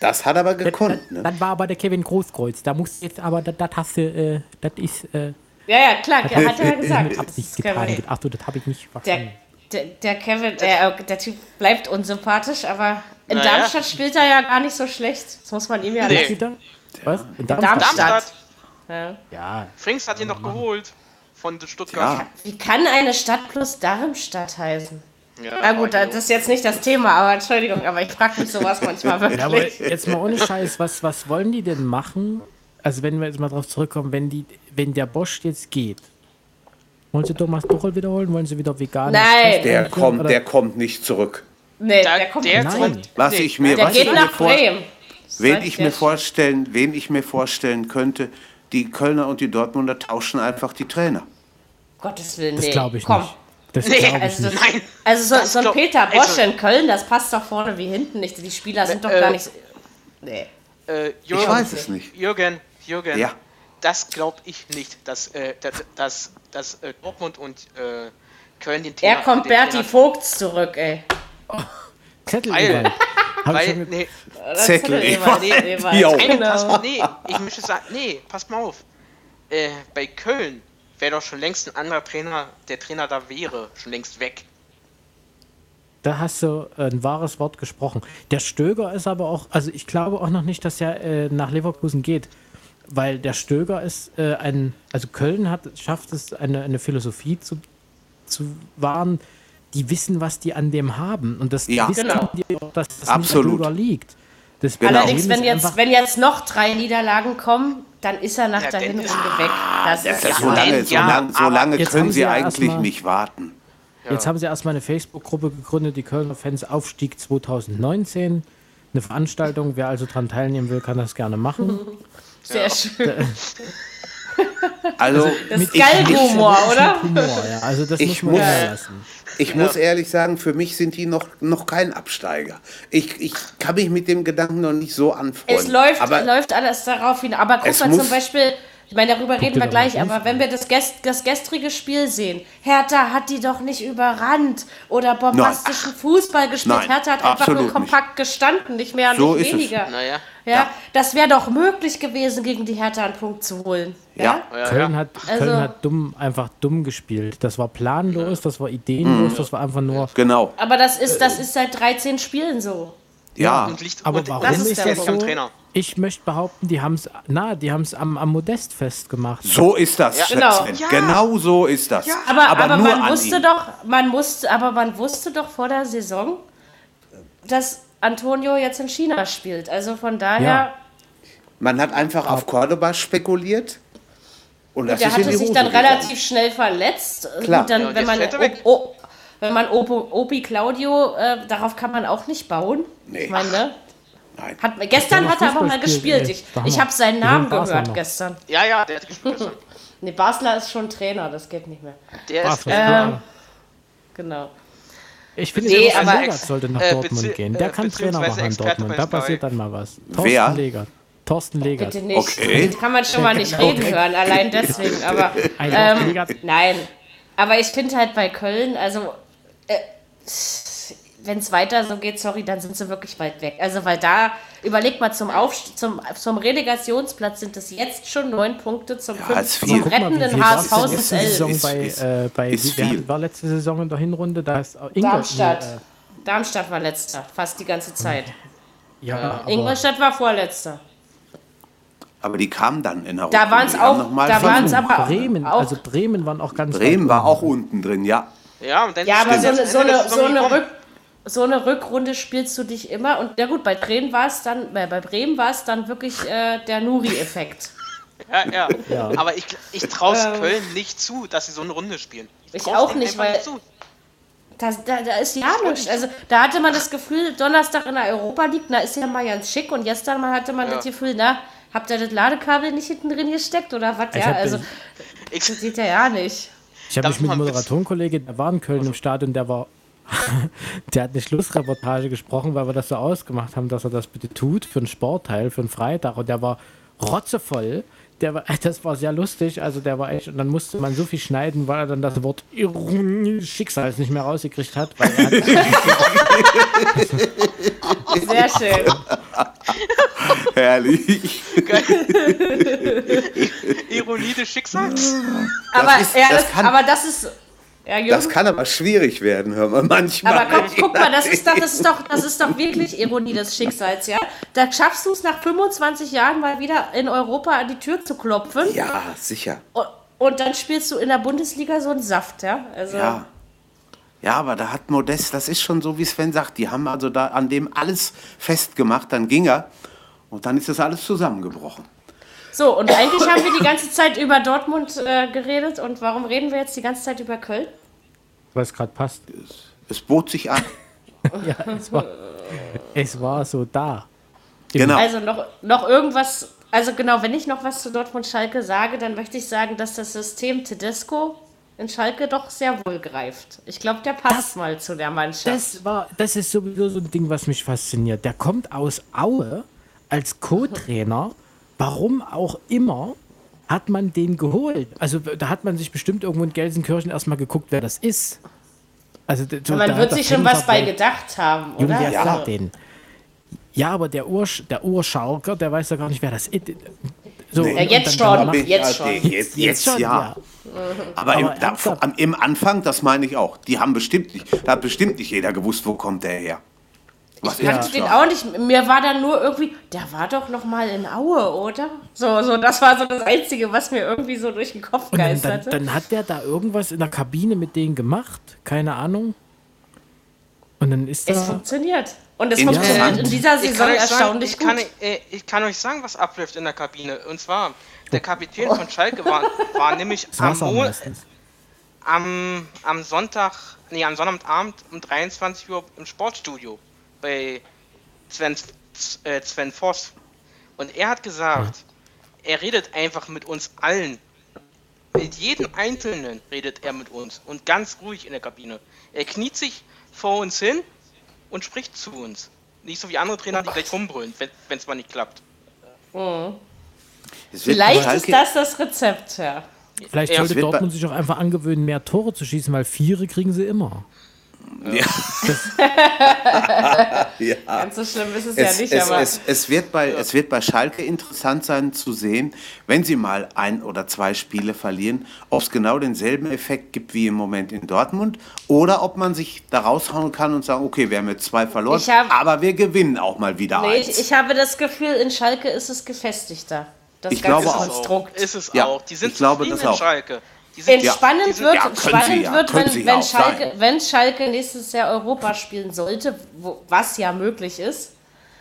Das hat aber gekonnt. Ne? Dann war aber der Kevin Großkreuz. Da muss jetzt aber, das, das hast du, äh, das ist, äh, ja, ja, klar, hat, hat er ja gesagt. Mit Absicht getan. Ach du, das habe ich nicht verstanden. Der, der, der Kevin, der, der, Typ bleibt unsympathisch, aber in naja. Darmstadt spielt er ja gar nicht so schlecht. Das muss man ihm ja nee. nicht. Was? In Darmstadt? Darmstadt. Ja. ja. Frings hat ihn noch geholt von Stuttgart. Ja. Wie kann eine Stadt plus Darmstadt heißen? Ja, Na gut, das ist jetzt nicht das Thema, aber Entschuldigung, aber ich frage mich sowas manchmal wirklich. Ja, aber jetzt mal ohne Scheiß, was, was wollen die denn machen, also wenn wir jetzt mal darauf zurückkommen, wenn, die, wenn der Bosch jetzt geht, wollen Sie Thomas Tuchel wiederholen? Wollen Sie wieder vegan? Nein. Der kommt, der kommt nicht zurück. Nee, der, der kommt der nicht zurück. Was nee. ich mir, der was geht ich nach Bremen. Wen ich, mir vorstellen, wen ich mir vorstellen könnte, die Kölner und die Dortmunder tauschen einfach die Trainer. Gottes Willen, nee. Das glaube ich Komm. nicht. Das nee, also, nicht. Nein. Also so, so ein Peter Bosch also, in Köln, das passt doch vorne wie hinten nicht. Die Spieler sind doch äh, gar nicht... Nee. Äh, Jürgen, ich weiß es nicht. Jürgen, Jürgen, ja. das glaube ich nicht, dass, äh, dass, dass, dass äh, Dortmund und äh, Köln den Trainer... Er kommt Berti Vogts zurück, ey. Oh, Zettel weil, weil, nee, Zettel, nee, nee, nee, pass, nee, ich möchte sagen, nee, pass mal auf. Äh, bei Köln wäre doch schon längst ein anderer Trainer, der Trainer da wäre, schon längst weg. Da hast du ein wahres Wort gesprochen. Der Stöger ist aber auch, also ich glaube auch noch nicht, dass er äh, nach Leverkusen geht, weil der Stöger ist äh, ein, also Köln hat, schafft es, eine, eine Philosophie zu, zu wahren, die wissen, was die an dem haben und das ja, wissen genau. die auch, dass das Absolut. nicht liegt. Das Genau. Allerdings, wenn ist jetzt, wenn jetzt noch drei Niederlagen kommen, dann ist er nach Ja, der Hinrunde ist- weg. Das Ja, ist das ja so lange, so lange, so lange können sie sie ja eigentlich erstmal- nicht warten. Jetzt haben sie erstmal eine Facebook-Gruppe gegründet, die Kölner Fans Aufstieg 2019. Eine Veranstaltung, wer also daran teilnehmen will, kann das gerne machen. sehr schön. Also, Das ist ich, Galgenhumor, oder? Humor, ja. Also das Ich muss man muss- ja lassen. ich muss ehrlich sagen, für mich sind die noch, noch kein Absteiger. Ich, ich kann mich mit dem Gedanken noch nicht so anfreunden. Es läuft, aber läuft alles darauf hin. Aber guck mal muss- zum Beispiel, ich meine, darüber reden dir wir gleich, aber wenn wir das, gest, das gestrige Spiel sehen, Hertha hat die doch nicht überrannt oder bombastischen Fußball gespielt. Nein, Hertha hat einfach nur nicht. kompakt gestanden, nicht mehr und So nicht ist es. weniger. Naja. Ja, das wäre doch möglich gewesen, gegen die Hertha einen Punkt zu holen. Ja. Ja, Köln, ja. hat, Also- Köln hat dumm, einfach dumm gespielt. Das war planlos, das war ideenlos, das war einfach nur. genau. Aber das ist, das ist seit 13 Spielen so. Ja, Und liegt, Aber und, warum das ist ist der das Punkt. so? Trainer. Ich möchte behaupten, die haben es, na, die haben es am, am Modest festgemacht. so ist das. genau. Sven. Ja. Genau so ist das. Aber, aber, nur man an wusste ihm. doch, man musste, aber man wusste doch vor der Saison, dass Antonio jetzt in China spielt. Also von daher, Ja. Man hat einfach auf Cordoba spekuliert. Und das der hatte sich dann gegangen. relativ schnell verletzt. Klar. Gut, dann, Ja, und wenn man, fällt er weg. O- O- wenn man Opo, Opi Claudio, äh, darauf kann man auch nicht bauen. Nee. Ich meine, ne? Nein. Hat, gestern hat er aber mal gespielt. ey. Ich, ich habe seinen Namen Basler gehört noch. gestern. Ja, ja, der hat gespielt. Nee, Basler ist schon Trainer, das geht nicht mehr. Der Ah, ist. Ähm, genau. Ich finde, Nee, aber- Legert sollte nach Äh, Dortmund gehen. Der äh, kann Trainer machen in Dortmund. Da passiert dann mal was. Thorsten Wer? Legert. Thorsten Legert. Bitte nicht. Okay. Kann man schon mal nicht reden hören, allein deswegen. Aber ähm, nein. Aber ich finde halt bei Köln, also äh, wenn es weiter so geht, sorry, dann sind sie wirklich weit weg. Also weil da, überleg mal, zum, Aufst zum, zum Relegationsplatz sind es jetzt schon neun Punkte, zum, Ja, fünf, zum rettenden HSV sind es elf. Saison Ist- bei, äh, bei ist viel. war letzte Saison in der Hinrunde? Da ist. Darmstadt. Äh, Darmstadt war letzter, fast die ganze Zeit. ja, aber Ingolstadt war vorletzter. Aber die kamen dann in der Da waren es auch, da waren es aber Bremen, auch. also Bremen waren auch ganz Bremen war auch unten drin, ja. Ja, und dann Ja, aber so so, eine, so, eine. Rück, so eine Rückrunde spielst du dich immer. Und ja gut, bei Bremen war es dann, bei, bei Bremen war es dann wirklich äh, der Nuri-Effekt. Ja, ja. Ja. Aber ich, ich traue es Ähm. Köln nicht zu, dass sie so eine Runde spielen. Ich trau's auch nicht, weil- zu. Das, da, da ist ja nichts. Also da hatte man das Gefühl, Donnerstag in der Europa League, na ist ja mal ganz schick. Und gestern mal hatte man Ja. das Gefühl, na, habt ihr das Ladekabel nicht hinten drin gesteckt oder was? Ich Ja, also Ich, das sieht ja ja nicht. Ich habe mich ich mit einem Moderatorenkollegen, der war in Köln im Stadion, der war, der hat eine Schlussreportage gesprochen, weil wir das so ausgemacht haben, dass er das bitte tut für einen Sportteil, für einen Freitag. Und der war rotzevoll. Der war, das war sehr lustig. Also der war echt, und dann musste man so viel schneiden, weil er dann das Wort Schicksals nicht mehr rausgekriegt hat. Weil er hat Sehr schön. Herrlich. Ironie des Schicksals. Aber, ist- ja, das das, kann- aber das ist. Ja? Das kann aber schwierig werden, hör mal, manchmal. Aber guck, guck mal, das ist, doch, das, ist doch, das ist doch wirklich Ironie des Schicksals, ja? Da schaffst du es nach 25 Jahren mal wieder in Europa an die Tür zu klopfen Ja, sicher. und, und dann spielst du in der Bundesliga so einen Saft, ja? Also, Ja. Ja, aber da hat Modest, das ist schon so, wie Sven sagt, die haben also da an dem alles festgemacht, dann ging er und dann ist das alles zusammengebrochen. So, und eigentlich haben wir die ganze Zeit über Dortmund äh, geredet und warum reden wir jetzt die ganze Zeit über Köln? Weil es gerade passt. Es bot sich an. Ja, es war, es war so da. Genau. Also noch, noch irgendwas, also genau, wenn ich noch was zu Dortmund-Schalke sage, dann möchte ich sagen, dass das System Tedesco in Schalke doch sehr wohl greift. Ich glaube, der passt mal zu der Mannschaft. Das war, das ist sowieso so ein Ding, was mich fasziniert. Der kommt aus Aue als Co-Trainer. Warum auch immer hat man den geholt? Also da hat man sich bestimmt irgendwo in Gelsenkirchen erstmal geguckt, wer das ist. Also so, Man da wird sich schon was bei gedacht haben, oder? wer Also, sagt den? Ja, aber der, Ur, der Urschalker, der weiß ja gar nicht, wer das ist. So, Nee. und- Ja, und jetzt schon. jetzt schon. Jetzt, jetzt, schon, ja. Aber, im, Aber da, ernsthaft? am, im Anfang, das meine ich auch, die haben bestimmt nicht, da hat bestimmt nicht jeder gewusst, wo kommt der her. Was Ich kannte den auch nicht. Mir war dann nur irgendwie, der war doch noch mal in Aue, oder? So, so, das war so das Einzige, was mir irgendwie so durch den Kopf Und dann, dann, geisterte. dann hat der da irgendwas in der Kabine mit denen gemacht, keine Ahnung. Und dann ist es funktioniert. Und es funktioniert in dieser Saison erstaunlich sagen, ich gut. Kann, äh, ich kann euch sagen, was abläuft in der Kabine. Und zwar, der Kapitän von Schalke war, war nämlich am, am, am Sonntag, nee, am Sonnabendabend um 23 Uhr im Sportstudio bei Sven, äh, Sven Voss. Und er hat gesagt, ja. er redet einfach mit uns allen. Mit jedem Einzelnen redet er mit uns. Und ganz ruhig in der Kabine. Er kniet sich vor uns hin und spricht zu uns. Nicht so wie andere Trainer, die gleich rumbrüllen, wenn es mal nicht klappt. Mhm. Vielleicht ist das das Rezept, ja. Vielleicht sollte Dortmund sich auch einfach angewöhnen, mehr Tore zu schießen, weil Viere kriegen sie immer. Ja. ja. Ganz so schlimm ist es, es ja nicht, es, aber. Es, es, wird bei, ja. es wird bei Schalke interessant sein zu sehen, wenn sie mal ein oder zwei Spiele verlieren, ob es genau denselben Effekt gibt wie im Moment in Dortmund oder ob man sich da raushauen kann und sagen, okay, wir haben jetzt zwei verloren, hab, aber wir gewinnen auch mal wieder nee, eins. Ich, ich habe das Gefühl, in Schalke ist es gefestigter. Das ich glaube auch. Ist es ja, auch. Die sind ich glaube das auch. Schalke. Entspannend sind, wird, ja, spannend sie, ja, wird wenn, wenn, Schalke, wenn Schalke nächstes Jahr Europa spielen sollte, wo, was ja möglich ist.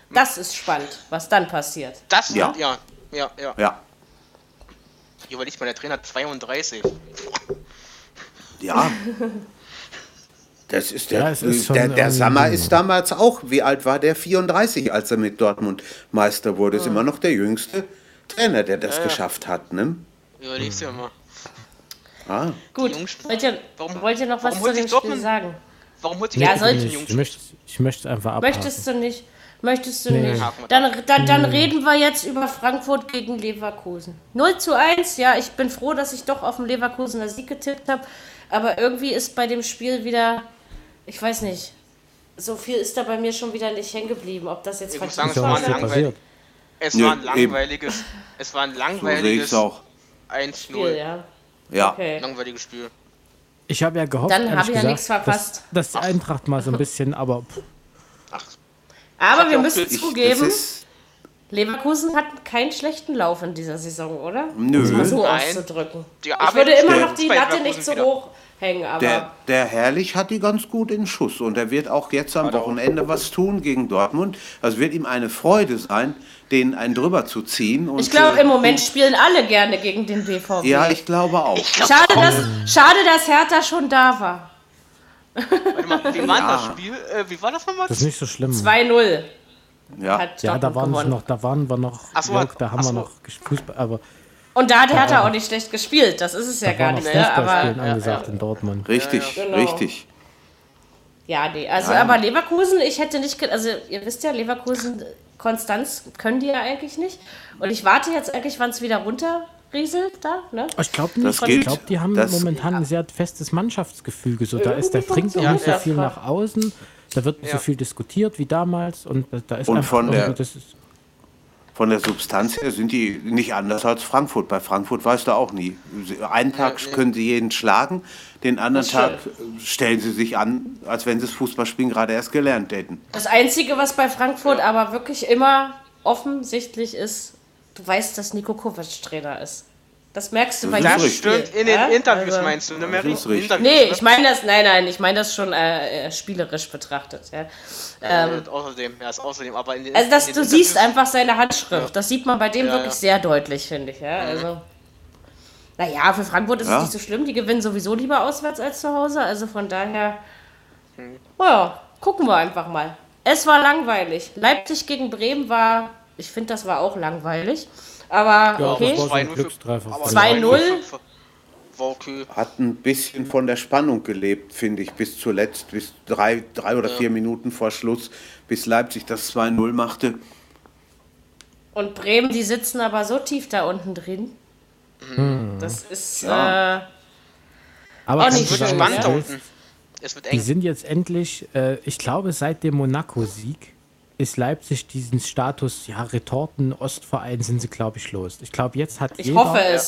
Das ist spannend, was dann passiert. Das ja, ja, ja. ja. ja. Überlegt mal, der Trainer 32. Ja. Das ist der, ja, ist der, der Sammer ist damals auch, wie alt war der? 34, als er mit Dortmund Meister wurde. Ist immer noch der jüngste Trainer, der das geschafft hat, ne? Überlegst ja mal. Ah. Gut, wollt ihr, warum, wollt ihr noch was zu dem Spiel sagen? Warum holt sich ja, soll ich, ich, möchte, ich möchte einfach abhaken. Möchtest du nicht? Möchtest du nee. nicht? Dann, dann, dann reden wir jetzt über Frankfurt gegen Leverkusen. 0 zu 1, ja, ich bin froh, dass ich doch auf dem Leverkusener Sieg getippt habe. Aber irgendwie ist bei dem Spiel wieder, ich weiß nicht, so viel ist da bei mir schon wieder nicht hängen geblieben. Ob das jetzt ich muss sagen, es war, ein langweil es war ein langweiliges, es war ein langweiliges so 1-0. Ja. Ja. Okay. Langweiliges Spiel. Ich habe ja gehofft, Dann habe ich ja nichts verpasst. Dass, dass die Eintracht mal so ein bisschen, aber. Ach. Aber wir müssen ich, zugeben, Leverkusen hat keinen schlechten Lauf in dieser Saison, oder? Nö. Um mal so Nein. auszudrücken. ich würde immer noch die Latte nicht so hoch hängen, aber. Der, der Herrlich hat die ganz gut in Schuss und er wird auch jetzt am Wochenende was tun gegen Dortmund. Also wird ihm eine Freude sein, den einen drüber zu ziehen. ich glaube, im Moment spielen alle gerne gegen den BVB. Ja, ich glaube auch. Ich glaub, schade, dass, schade, dass Hertha schon da war. Warte mal, wie war ja. das Spiel? Äh, wie war das nochmal? Das ist nicht so schlimm. 2-0. Ja, ja da, waren noch, da waren wir noch, so, Jörg, da haben wir noch Fußball, aber und da hat Hertha auch nicht schlecht gespielt, das ist es ja gar nicht. Ne? Aber angesagt ja, in Dortmund. Richtig, ja, genau. richtig. Ja, nee, also Nein. aber Leverkusen, ich hätte nicht, also ihr wisst ja, Leverkusen, Konstanz können die ja eigentlich nicht. Und ich warte jetzt eigentlich, wann es wieder runterrieselt da, ne? Ich glaube nicht, ich glaube, die haben das, momentan ja. ein sehr festes Mannschaftsgefüge. So, da ist der dringt auch nicht so viel nach außen, da wird nicht so viel diskutiert wie damals und da ist und von der, das ist, von der Substanz her sind die nicht anders als Frankfurt. Bei Frankfurt weißt du auch nie. Einen Tag können sie jeden schlagen, den anderen Tag stellen sie sich an, als wenn sie das Fußballspielen gerade erst gelernt hätten. Das Einzige, was bei Frankfurt aber wirklich immer offensichtlich ist, du weißt, dass Nico Kovac Trainer ist. Das merkst du bei jedem Das stimmt, in den ja? Interviews also, meinst du, ne? Ist richtig. Nee, ich meine das, nein, nein, ich meine das schon äh, äh, spielerisch betrachtet. Ja. Ähm, ja, außerdem, ja, ist außerdem, aber in den, Also, dass du siehst einfach seine Handschrift, das sieht man bei dem wirklich sehr deutlich, finde ich, ja, mhm. also... Naja, für Frankfurt ist es nicht so schlimm, die gewinnen sowieso lieber auswärts als zu Hause, also von daher... Mhm. Naja, gucken wir einfach mal. Es war langweilig. Leipzig gegen Bremen war, ich finde, das war auch langweilig. Aber ja, okay. 2-0. Okay. Hat ein bisschen von der Spannung gelebt, finde ich, bis zuletzt, bis drei, drei oder ja. vier Minuten vor Schluss, bis Leipzig das 2-0 machte. Und Bremen, die sitzen aber so tief da unten drin. Mhm. Das ist ja. äh, aber auch nicht. Spannend. Es wird eng. Die sind jetzt endlich, äh, ich glaube, seit dem Monaco-Sieg ist Leipzig diesen Status, ja, Retorten-Ostverein sind sie, glaube ich, los. Ich glaube, jetzt hat ich jeder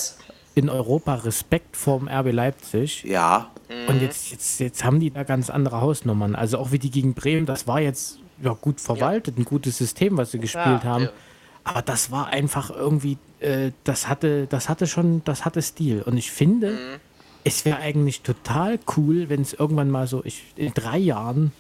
in Europa Respekt vorm RB Leipzig. Ja. Und jetzt, jetzt, jetzt haben die da ganz andere Hausnummern. Also auch wie die gegen Bremen, das war jetzt ja, gut verwaltet, ja. ein gutes System, was sie gespielt ja, haben. Ja. Aber das war einfach irgendwie, äh, das hatte, das hatte schon, das hatte Stil. Und ich finde, mhm. es wäre eigentlich total cool, wenn es irgendwann mal so, ich, in drei Jahren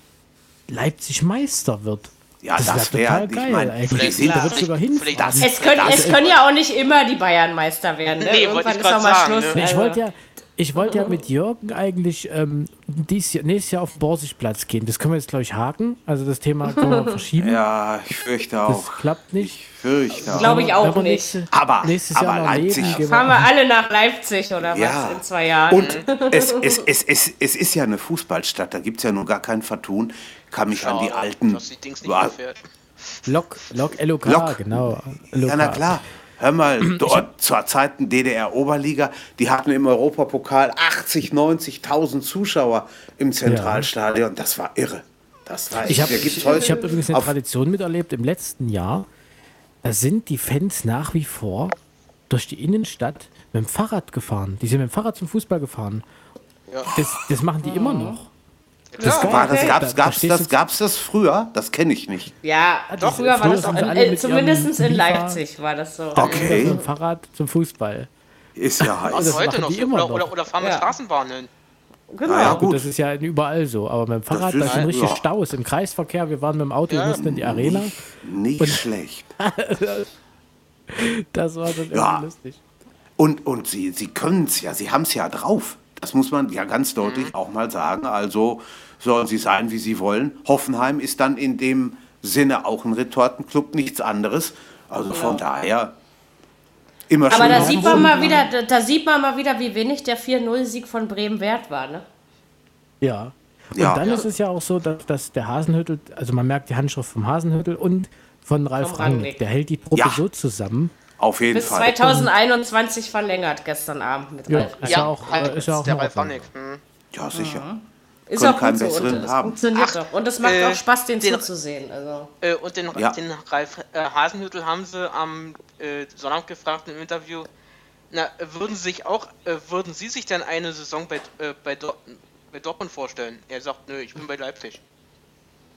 Leipzig Meister wird. Ja, das, das wäre, ich meine, eigentlich. die sind Da sogar hinfahren. das, Es können, das, es können ja auch nicht immer die Bayern Meister werden. Ne? Nee, Irgendwann ist auch mal sagen, Schluss. ne? Ich wollte ja, ich wollte ja mit Jürgen eigentlich ähm, dies Jahr, nächstes Jahr auf den Borsigplatz gehen. Das können wir jetzt, glaube ich, haken. Also das Thema können wir verschieben. ja, ich fürchte das auch. klappt nicht. Ich fürchte auch. Glaube ich auch wir nicht. nächste- Aber- nächstes aber Jahr Leipzig- leben, Fahren wir alle nach Leipzig oder was Ja. in zwei Jahren. Und es, es, es, es, es ist ja eine Fußballstadt, da gibt es ja nun gar kein Vertun. Kann mich an die alten. dass die Dings nicht Ja, mehr fährt. Lok, Lok, LOK, Lok. genau. LOK. Ja, na klar. Hör mal, dort zur Zeiten DDR-Oberliga, die hatten im Europapokal 80, 90.000 Zuschauer im Zentralstadion. Das war irre. Das war Ich habe hab übrigens eine Tradition miterlebt im letzten Jahr. Da sind die Fans nach wie vor durch die Innenstadt mit dem Fahrrad gefahren. Die sind mit dem Fahrrad zum Fußball gefahren. Ja. Das, das machen die immer noch. Das war, das gab's, Da- da gab's, das, gab's das früher? Das kenne ich nicht. ja, doch, früher war früher das auch, in, äh, zumindest in Leipzig war das so. Okay. Mit dem Fahrrad zum Fußball. Ist ja heiß. das heute noch immer Oder, oder, noch. oder fahren mit Ja. Straßenbahnen. Genau. Ja, Gut, das ist ja überall so. Aber mit dem Fahrrad, ist- da sind richtig ja. Staus im Kreisverkehr. Wir waren mit dem Auto, wir mussten in die Arena. Nicht schlecht. Das war dann Ja. irgendwie lustig. Und, und sie, sie können es ja, sie haben es ja drauf. Das muss man ja ganz deutlich auch mal sagen. Also sollen sie sein, wie sie wollen. Hoffenheim ist dann in dem Sinne auch ein Retortenclub, nichts anderes. Also von daher immer schön. Aber da sieht man mal wieder, da, da sieht man mal wieder, wie wenig der 4-0-Sieg von Bremen wert war, ne? Ja. Und Ja. dann ist es ja auch so, dass, dass der Hasenhüttel, also man merkt die Handschrift vom Hasenhüttel und von Ralf Rangnick. Rangnick. Der hält die Truppe Ja. so zusammen. Auf jeden Bis Fall. 2021 verlängert gestern Abend mit Ja, Ralf. ist ja auch, halt, äh, ist ja auch der Ralf. Rangnick. Hm. Ja, sicher. Ist auch keinen gut so besseren und es haben. funktioniert Ach, doch. Und es macht äh, auch Spaß, den, den- zuzusehen. Also. Äh, und den, Ja. den Ralf äh, Hasenhüttel haben sie am äh, Sonntag gefragt im Interview. Na, würden Sie sich auch, äh, würden Sie sich denn eine Saison bei, äh, bei, Dor bei Dortmund vorstellen? Er sagt, nö, ich bin bei Leipzig.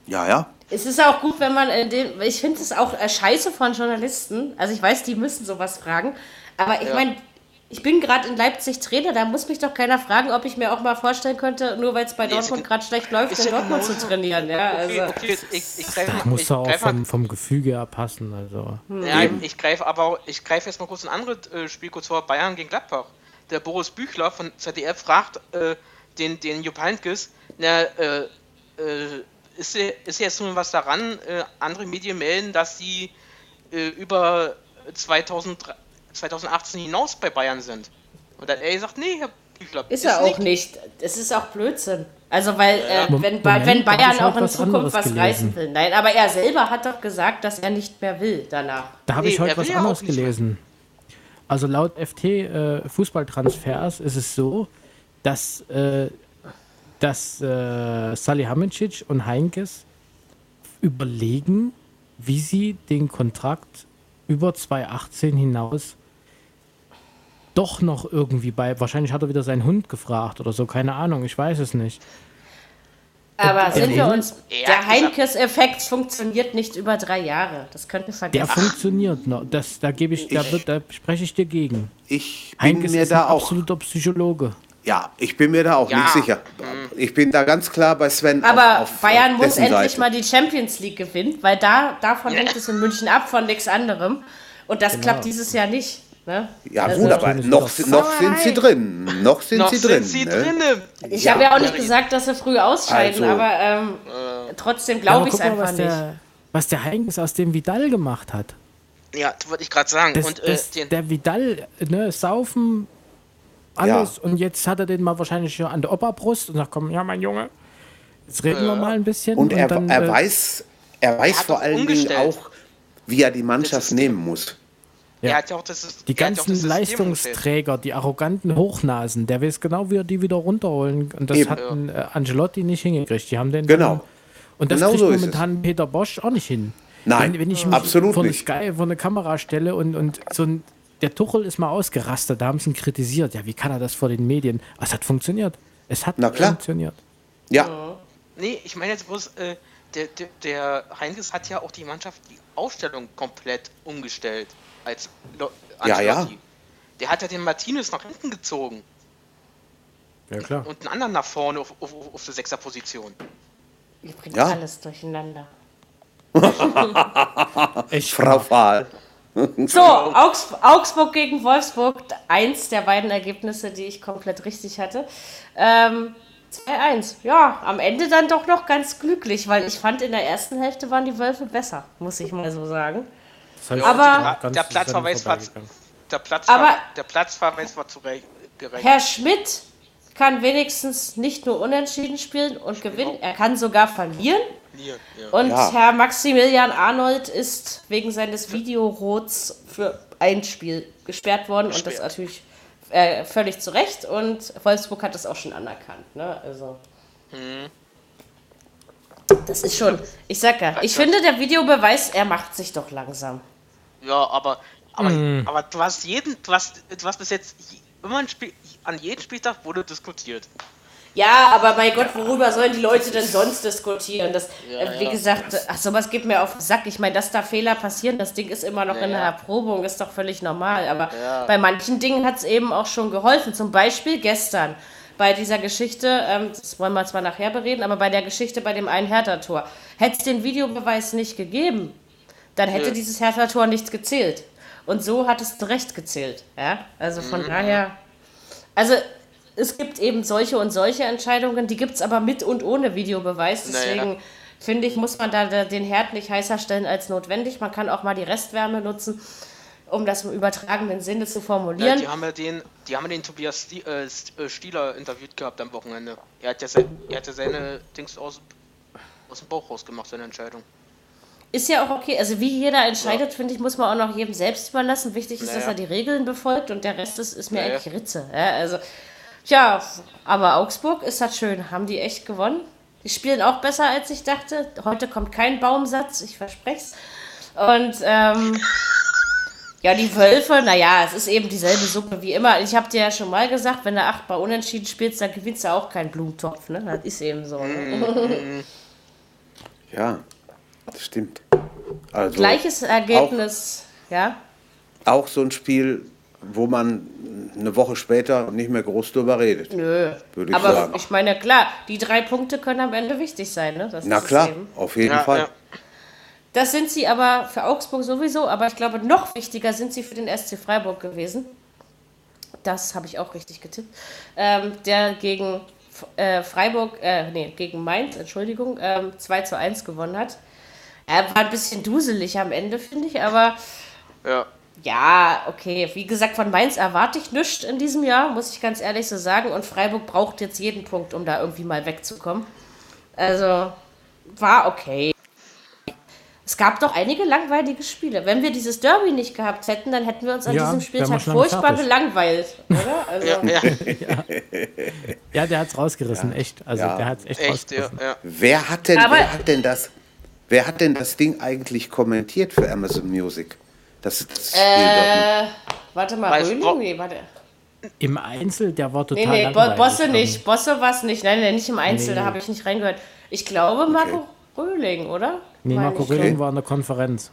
Ja, ja. Es ist auch gut, wenn man in dem. Ich finde es auch äh, scheiße von Journalisten. Also ich weiß, die müssen sowas fragen. Aber ich Ja. meine, ich bin gerade in Leipzig Trainer, da muss mich doch keiner fragen, ob ich mir auch mal vorstellen könnte, nur weil es bei Nee, Dortmund ge- gerade schlecht läuft, in Dortmund zu trainieren. Ja, Okay, also. okay, ich, ich greife Da muss er auch greif vom, vom Gefüge her passen. Also. ja, ich greife aber auch- ich greife jetzt mal kurz ein anderes äh, Spiel kurz vor, Bayern gegen Gladbach. Der Boris Büchler von ZDF fragt äh, den, den Jupp Heynckes, na, äh, äh, ist, hier- ist jetzt nun was daran, äh, andere Medien melden, dass sie äh, über 2000, 2018 hinaus bei Bayern sind. Und dann er sagt, nee, Herr Büchler, Ist er auch nicht. Es ist auch Blödsinn. Also, weil, äh, wenn, Moment, wenn Bayern auch in Zukunft was gelesen. reißen will. Nein, aber er selber hat doch gesagt, dass er nicht mehr will danach. Da habe Nee, ich heute was anderes nicht gelesen. Also laut FT äh, Fußballtransfers ist es so, dass, äh, dass äh, Salihamidzic und Heinkes überlegen, wie sie den Kontrakt über 2018 hinaus doch noch irgendwie bei, wahrscheinlich hat er wieder seinen Hund gefragt oder so, keine Ahnung, ich weiß es nicht. Aber sind wir uns. Ja, der Heinkes-Effekt funktioniert nicht über drei Jahre. Das könnte Der vergessen. funktioniert noch, das, da gebe ich, da, wird, da spreche ich dir gegen. Ich bin Heinkes mir ist da ein auch. absoluter Psychologe. Ja, ich bin mir da auch Ja. nicht sicher. Ich bin da ganz klar bei Sven. Aber auf, auf, Bayern muss endlich Seite. mal die Champions League gewinnen, weil da davon hängt es in München ab, von nichts anderem. Und das klappt dieses Jahr nicht. Ne? Ja, Also- gut, aber noch, sind- noch sind sie drin. Noch sind Noch sie sind drin. sie ne? drinne. Ich Ja. habe ja auch nicht gesagt, dass sie früh ausscheiden, Also- aber ähm, trotzdem Ja, glaube ich es mal, einfach was nicht. der, was der Heinkes aus dem Vidal gemacht hat. Ja, das wollte ich gerade sagen. Das, und äh, das, den, der Vidal, ne, saufen, alles. Und jetzt hat er den mal wahrscheinlich schon an der Oberbrust und sagt, komm, ja, mein Junge, jetzt reden wir mal ein bisschen. Und er, dann, er äh, weiß, er weiß hat vor allen Dingen auch, wie er die Mannschaft nehmen muss. Er ja. hat ja auch das die hat ja auch ganzen das. Leistungsträger, die arroganten Hochnasen, der weiß genau, wie er die wieder runterholen. Und das Eben. hat ein, äh, Angelotti nicht hingekriegt. Die haben den Genau. Dann, und das Genau kriegt so ist momentan Peter Bosch auch nicht hin. Nein, wenn, wenn ich mich absolut vor eine, nicht. Sky, vor eine Kamera stelle und, und so ein, der Tuchel ist mal ausgerastet, da haben sie ihn kritisiert. Ja, wie kann er das vor den Medien? Ah, Es hat funktioniert. Es hat Na klar. funktioniert. Ja, Nee, ich meine jetzt bloß, äh, der, der, der Heinkes hat ja auch die Mannschaft, die Ausstellung komplett umgestellt. Als Lo Ja, ja. Der hat ja den Martinez nach hinten gezogen Ja, klar. und einen anderen nach vorne auf, auf, auf der Sechserposition. Ihr bringt Ja. alles durcheinander. Echt Frau Fahl. So, Augs Augsburg gegen Wolfsburg, eins der beiden Ergebnisse, die ich komplett richtig hatte. Ähm, 2-1. Ja, am Ende dann doch noch ganz glücklich, weil ich fand, in der ersten Hälfte waren die Wölfe besser, muss ich mal so sagen. Das heißt, Aber- ganz Der Platzverweis war, vorbeigegangen. der Platz Aber- der Platzverweis war zurecht. gerecht. Herr Schmidt kann wenigstens nicht nur unentschieden spielen und gewinnen, er kann sogar verlieren. Ja. Und Ja. Herr Maximilian Arnold ist wegen seines Videorots für ein Spiel gesperrt worden und das Gesperrt. natürlich äh, völlig zu Recht und Wolfsburg hat das auch schon anerkannt. Ne? Also. Mhm. Das ist schon, ich sag ja, ich finde der Videobeweis, er macht sich doch langsam. Ja, aber, aber, aber du hast jeden, du hast, du hast bis jetzt je- immer ein Spiel, an jedem Spieltag wurde diskutiert. Ja, aber mein Gott, worüber sollen die Leute denn sonst diskutieren? Das, Ja, äh, wie ja. gesagt, ach, sowas geht mir auf den Sack. Ich meine, dass da Fehler passieren, das Ding ist immer noch in der ja. Erprobung, ist doch völlig normal. Aber Ja. bei manchen Dingen hat es eben auch schon geholfen. Zum Beispiel gestern bei dieser Geschichte, ähm, das wollen wir zwar nachher bereden, aber bei der Geschichte bei dem einen Hertha-Tor. Hätte es den Videobeweis nicht gegeben, dann hätte Nö. dieses Hertha-Tor nichts gezählt. Und so hat es zu Recht gezählt. Ja? Also von daher. Also es gibt eben solche und solche Entscheidungen, die gibt es aber mit und ohne Videobeweis. Deswegen Naja. finde ich, muss man da den Herd nicht heißer stellen als notwendig. Man kann auch mal die Restwärme nutzen, um das im übertragenen Sinne zu Ja, formulieren. die haben ja den, die haben ja den Tobias äh, äh, Stieler interviewt gehabt am Wochenende. Er hat ja, se er hat ja seine Dings aus, aus dem Bauch rausgemacht, seine Entscheidung. Ist ja auch okay. Also wie jeder entscheidet, finde ich, muss man auch noch jedem selbst überlassen. Wichtig ist, dass Naja. er die Regeln befolgt und der Rest ist, ist mir Naja. eigentlich Ritze. Ja, also, ja, aber Augsburg ist das schön. Haben die echt gewonnen? Die spielen auch besser, als ich dachte. Heute kommt kein Baumsatz, ich verspreche es. Und ähm, ja, die Wölfe, naja, es ist eben dieselbe Suppe wie immer. Ich habe dir ja schon mal gesagt, wenn du achtmal unentschieden spielst, dann gewinnst du auch keinen Blumentopf. Ne? Das ist eben so. Ne? Ja, das stimmt. Also Gleiches Ergebnis, ja. auch so ein Spiel, wo man eine Woche später nicht mehr groß drüber redet. Nö. Würde ich Aber sagen. ich meine, klar, die drei Punkte können am Ende wichtig sein, ne? Das Na klar, auf jeden Ja, Fall. ja. Das sind sie aber für Augsburg sowieso, aber ich glaube, noch wichtiger sind sie für den SC Freiburg gewesen. Das habe ich auch richtig getippt. Ähm, der gegen äh, Freiburg, äh, nee, gegen Mainz, Entschuldigung, ähm, 2 zu 1 gewonnen hat. Er war ein bisschen duselig am Ende, finde ich, aber Ja. ja, okay. Wie gesagt, von Mainz erwarte ich nichts in diesem Jahr, muss ich ganz ehrlich so sagen. Und Freiburg braucht jetzt jeden Punkt, um da irgendwie mal wegzukommen. Also, war okay. Es gab doch einige langweilige Spiele. Wenn wir dieses Derby nicht gehabt hätten, dann hätten wir uns an Ja, diesem Spieltag furchtbar gelangweilt, oder? Also, Ja, ja, Ja, der hat's rausgerissen, echt. Also Ja. der hat's echt, echt, ja, rausgerissen. ja. Wer hat denn, Aber- wer hat denn das, wer hat denn das Ding eigentlich kommentiert für Amazon Music? Das, das äh, warte mal, Weiß- Röhling? Nee, warte. Im Einzel, der war total Nee, nee, Bo langweilig. Bosse nicht. Bosse war es nicht. Nein, nein, nicht im Einzel, Nee. da habe ich nicht reingehört. Ich glaube, Marco Röhling, oder? Nee, Meine Marco. Röhling war in der Konferenz.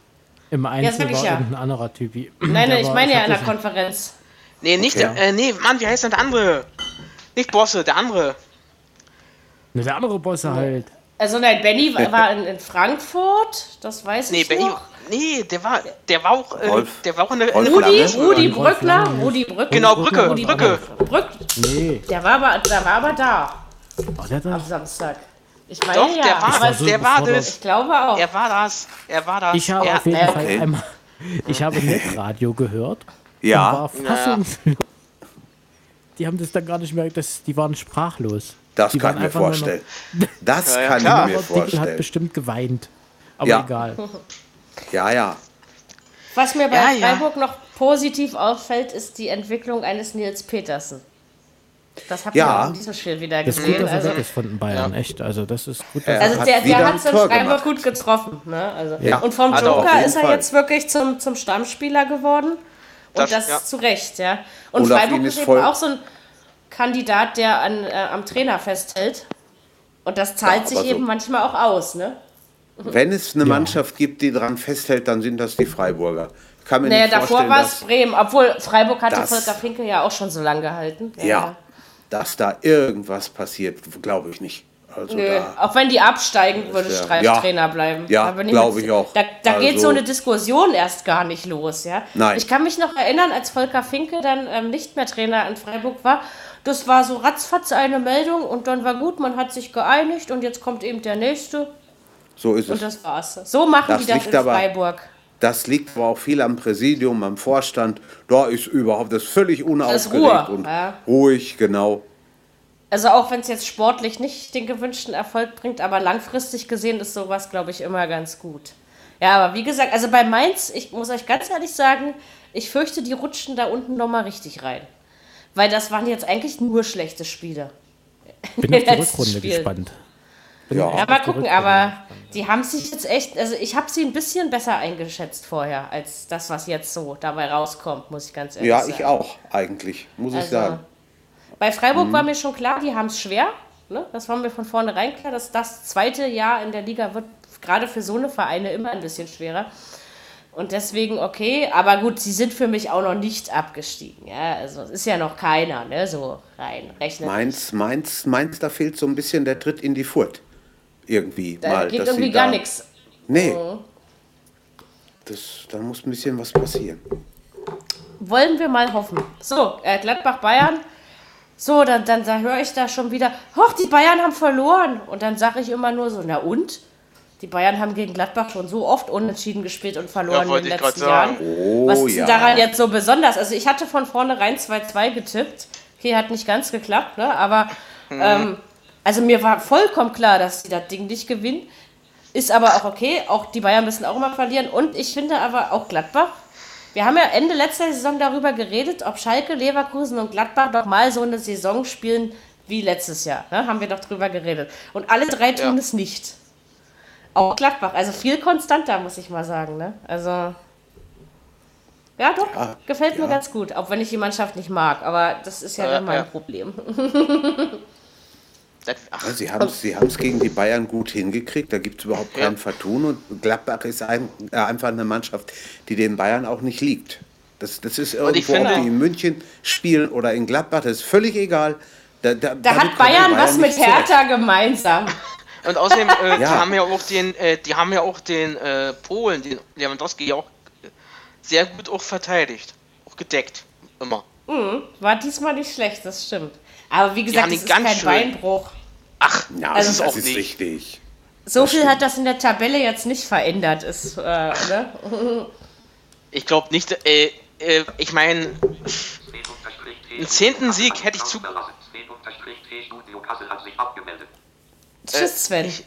Im Einzel ich war ja. irgendein anderer Typi. Nein, nein, ich war- meine ja in der Konferenz. Nee, nicht Okay. der, äh, nee, Mann, wie heißt denn der andere? Nicht Bosse, der andere. Ne, der andere Bosse halt. Also nein, Benny war- war in, in Frankfurt, das weiß Nee, ich Benny, noch. nee, der war, der war auch, äh, der war auch in der, Rudi? Rudi Brückler. Rudi Brückler. Genau, Rudi Brücke, Brückner Brücke. Brück, Nee. der war aber, der war aber da Oh, der am da, Samstag. Ich meine Doch, ja, der war, aber so der war das. ich glaube auch. Er war das. Er war das. ich habe er, auf jeden Fall okay. einmal. Ich habe Netradio gehört. Und Ja, war fassungslos. Die haben das dann gar nicht mehr. Das, die waren sprachlos. Das die kann ich mir vorstellen. Das Ja, ja, kann klar. ich mir Aber Dickel hat vorstellen. bestimmt geweint. Aber Ja. egal. Ja, ja. Was mir bei Ja, ja. Freiburg noch positiv auffällt, ist die Entwicklung eines Nils Petersen. Das habt Ja. ihr auch in diesem Spiel wieder Das ist gut, gesehen. dass er Also, weg ist von den Bayern. Echt. Also, das ist gut. Dass also der, hat es in Freiburg gut getroffen. Ne? Also, Ja. Und vom auf Joker ist er Fall. jetzt wirklich zum, zum Stammspieler geworden. Und Das- das, ja. zu Recht, ja. Und, auf Freiburg ist eben auch so ein Kandidat, der an, äh, am Trainer festhält. Und das zahlt Ja, sich so- eben manchmal auch aus, ne? Wenn es eine Mannschaft gibt, die daran festhält, dann sind das die Freiburger. Kann mir Naja, nicht davor war es Bremen, obwohl Freiburg hatte Volker Finke ja auch schon so lange gehalten. ja, dass da irgendwas passiert, glaube ich nicht. Also Nö, da, auch wenn die absteigen, würde ja- Streif ja. Trainer bleiben. Ja, Da bin glaub mit- ich auch. Da, da geht Also- so eine Diskussion erst gar nicht los, ja. Nein. Ich kann mich noch erinnern, als Volker Finke dann ähm, nicht mehr Trainer in Freiburg war. Das war so ratzfatz eine Meldung und dann war gut, man hat sich geeinigt und jetzt kommt eben der nächste so ist es. und das war's. So machen Das die das in aber- Freiburg. Das liegt aber auch viel am Präsidium, am Vorstand. Da ist überhaupt das ist völlig unaufgeregt Ruhe, und ja. ruhig, genau. Also auch wenn es jetzt sportlich nicht den gewünschten Erfolg bringt, aber langfristig gesehen ist sowas, glaube ich, immer ganz gut. Ja, aber wie gesagt, also bei Mainz, ich muss euch ganz ehrlich sagen, ich fürchte, die rutschen da unten nochmal richtig rein. Weil das waren jetzt eigentlich nur schlechte Spiele. Bin auf die Rückrunde Spiel. gespannt. Bin Ja. Ja, mal gucken, aber die haben sich jetzt echt, also ich habe sie ein bisschen besser eingeschätzt vorher, als das, was jetzt so dabei rauskommt, muss ich ganz ehrlich Ja, sagen. ich auch, eigentlich, muss ich Also, sagen. Bei Freiburg Mhm. war mir schon klar, die haben es schwer. Ne? Das war mir von vornherein klar, dass das zweite Jahr in der Liga wird gerade für so eine Vereine immer ein bisschen schwerer. Und deswegen okay, aber gut, sie sind für mich auch noch nicht abgestiegen. Ja, also es ist ja noch keiner, ne, so rein rechnen. Mainz, Mainz, Mainz, da fehlt so ein bisschen der Tritt in die Furt. Irgendwie da mal. geht irgendwie gar da- nichts. Nee. Das, da muss ein bisschen was passieren. Wollen wir mal hoffen. So, äh, Gladbach-Bayern. So, dann, dann, dann höre ich da schon wieder, hoch, die Bayern haben verloren. Und dann sage ich immer nur so, na und? Die Bayern haben gegen Gladbach schon so oft unentschieden gespielt und verloren Ja, in den letzten Jahren. Oh, Was ist ja. daran jetzt so besonders? Also ich hatte von vornherein 2-2 getippt. Okay, hat nicht ganz geklappt, ne? Aber ähm, also mir war vollkommen klar, dass sie das Ding nicht gewinnen. Ist aber auch okay. Auch die Bayern müssen auch immer verlieren. Und ich finde aber auch Gladbach. Wir haben ja Ende letzter Saison darüber geredet, ob Schalke, Leverkusen und Gladbach doch mal so eine Saison spielen wie letztes Jahr. Ne? Haben wir doch drüber geredet. Und alle drei tun Ja. es nicht. Auch Gladbach. Also viel konstanter, muss ich mal sagen. Ne? Also. Ja, doch. Ja, gefällt mir ja. ganz gut. Auch wenn ich die Mannschaft nicht mag. Aber das ist ja Ja, dann mein ja. Problem. Ach, sie haben es sie haben's gegen die Bayern gut hingekriegt, da gibt es überhaupt kein Vertun und Gladbach ist ein, äh, einfach eine Mannschaft, die den Bayern auch nicht liegt. Das, das ist irgendwo, ob die in München spielen oder in Gladbach, das ist völlig egal. Da, da, Da hat die Bayern was mit nicht zurecht. Hertha gemeinsam. Und außerdem, äh, die haben ja auch den, äh, die haben ja auch den äh, Polen, den Lewandowski ja auch äh, sehr gut auch verteidigt. Auch gedeckt. Immer. War diesmal nicht schlecht, das stimmt. Aber wie gesagt, es ist ganz kein schön- Beinbruch. Ach, Ja, das das, ist auch ist nicht. richtig. So viel hat das in der Tabelle jetzt nicht verändert. Ist, äh, ne? Ich glaube nicht, äh, äh, ich meine, einen zehnten Sieg hätte ich zu. Tschüss, Sven. ich-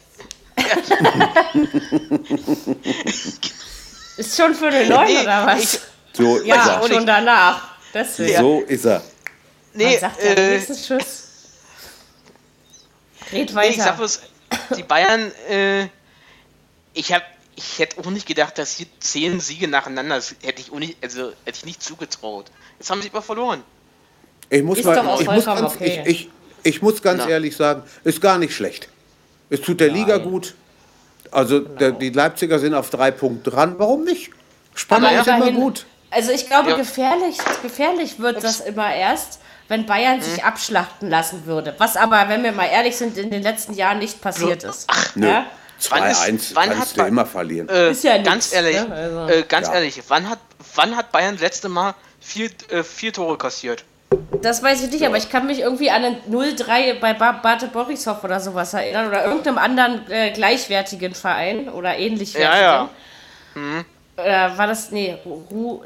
Ist schon für den Neuen Nee, oder was? ich- So ja, ist auch schon danach. Deswegen. er. So ist er. Nee, Man sagt ja äh, wenigstens Tschüss. Red nee, ich sag weiter. bloß, die Bayern, äh, ich hab, ich hätte auch nicht gedacht, dass hier zehn Siege nacheinander, das hätte ich, auch nicht, also, hätte ich nicht zugetraut. Jetzt haben sie aber verloren. Ich muss, Ist mal, doch auch ich muss, vollkommen ganz, okay. ich, ich, ich muss ganz Na. ehrlich sagen, ist gar nicht schlecht. Es tut der Liga gut. Also der, die Leipziger sind auf drei Punkte dran. Warum nicht? Spannung Aber ist immer gut. Also ich glaube, Ja. gefährlich, gefährlich wird das immer erst, wenn Bayern sich Mhm. abschlachten lassen würde. Was aber, wenn wir mal ehrlich sind, in den letzten Jahren nicht passiert ist. Nö. Ja? Wann ist- 2-1 wann kannst hat du man- immer verlieren. Äh, Ist ja ganz nix, ehrlich, ne? Also- äh, ganz Ja. ehrlich, wann hat, wann hat Bayern das letzte Mal vier, äh, vier Tore kassiert? Das weiß ich nicht, aber ich kann mich irgendwie an ein 0-3 bei ba Bate Borisov oder sowas erinnern oder irgendeinem anderen äh, gleichwertigen Verein oder ähnlichwertigen. Ja, ja. Äh, war das, nee, Ru,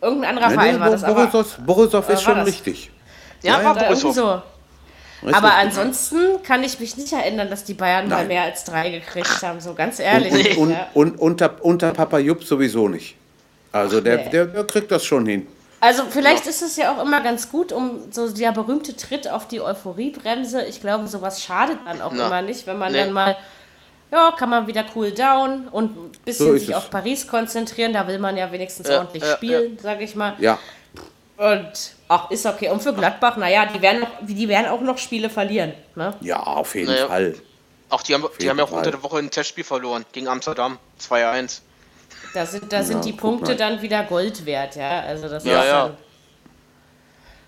irgendein anderer Nee, Verein nee, war das, aber Borisov, Borisov ist schon das? richtig. Ja, Ja, war oder Borisov. so. Aber ansonsten kann ich mich nicht erinnern, dass die Bayern mal Nein. mehr als drei gekriegt haben, so ganz und, ehrlich. und, und, ja. und unter, unter Papa Jupp sowieso nicht. Also der, nee. der, der kriegt das schon hin. Also vielleicht ist es ja auch immer ganz gut, um so der berühmte Tritt auf die Euphoriebremse. Ich glaube, sowas schadet dann auch Na, immer nicht, wenn man nee. dann mal, ja, kann man wieder cool down und ein bisschen So sich es. auf Paris konzentrieren. Da will man ja wenigstens Ja, ordentlich ja, spielen, sage ich mal. Ja, Und ach, ist okay. Und für Gladbach, naja, die werden, die werden auch noch Spiele verlieren. Ne? ja, auf jeden Naja. Fall. Auch die haben, die haben ja auch unter der Woche ein Testspiel verloren gegen Amsterdam. 2-1. Da sind, da sind die guck Punkte dann wieder Gold wert, ja. Also das Ja, ist ja.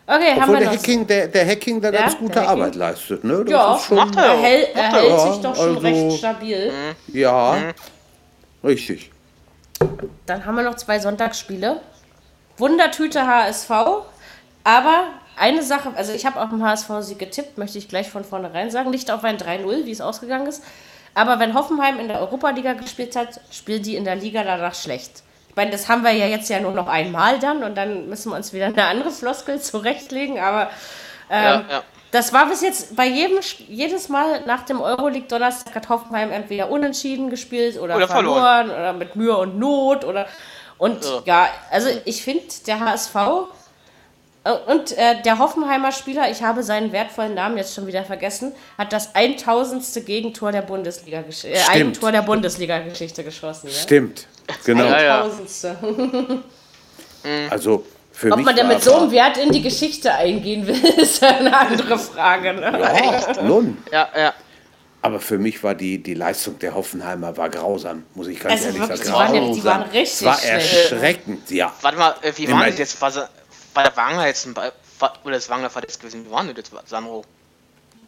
Okay, haben Obwohl wir der noch. Hacking, der, der Hacking da Ja, ganz gute. Arbeit leistet. Ne? Das Ja, ist schon, macht er. Er, hält, er hält Ja, sich doch schon also- recht stabil. Ja, richtig. Dann haben wir noch zwei Sonntagsspiele. Wundertüte HSV. Aber eine Sache, also ich habe auf dem HSV-Sieg getippt, möchte ich gleich von vornherein sagen. Nicht auf ein 3-0, wie es ausgegangen ist. Aber wenn Hoffenheim in der Europa-Liga gespielt hat, spielen die in der Liga danach schlecht. Ich meine, das haben wir ja jetzt ja nur noch einmal dann und dann müssen wir uns wieder eine andere Floskel zurechtlegen. Aber ähm, Ja, ja. das war bis jetzt bei jedem jedes Mal nach dem Euroleague Donnerstag hat Hoffenheim entweder unentschieden gespielt oder, Oder verloren. verloren, oder mit Mühe und Not oder und Ja. ja, also ich finde der HSV und äh, der Hoffenheimer Spieler, ich habe seinen wertvollen Namen jetzt schon wieder vergessen, hat das 1000. Gegentor der Bundesliga gesch- äh. Eigentor der Bundesliga-Geschichte geschossen. Ja? Stimmt. Genau. Ja, ja. 1000. Also für Ob mich man denn war mit so einem Wert in die Geschichte eingehen will, ist eine andere Frage. Ne? Ja, nun. Ja, ja. Aber für mich war die, die Leistung der Hoffenheimer war grausam, muss ich ganz Also ehrlich wirklich, sagen. die waren die Grausam. waren richtig Es war erschreckend, ja. Warte mal, äh, wie war das jetzt? War, sie- war der Wagner jetzt ein Ball, war, oder ist Wagner verletzt gewesen? Wie war denn das, Sandro?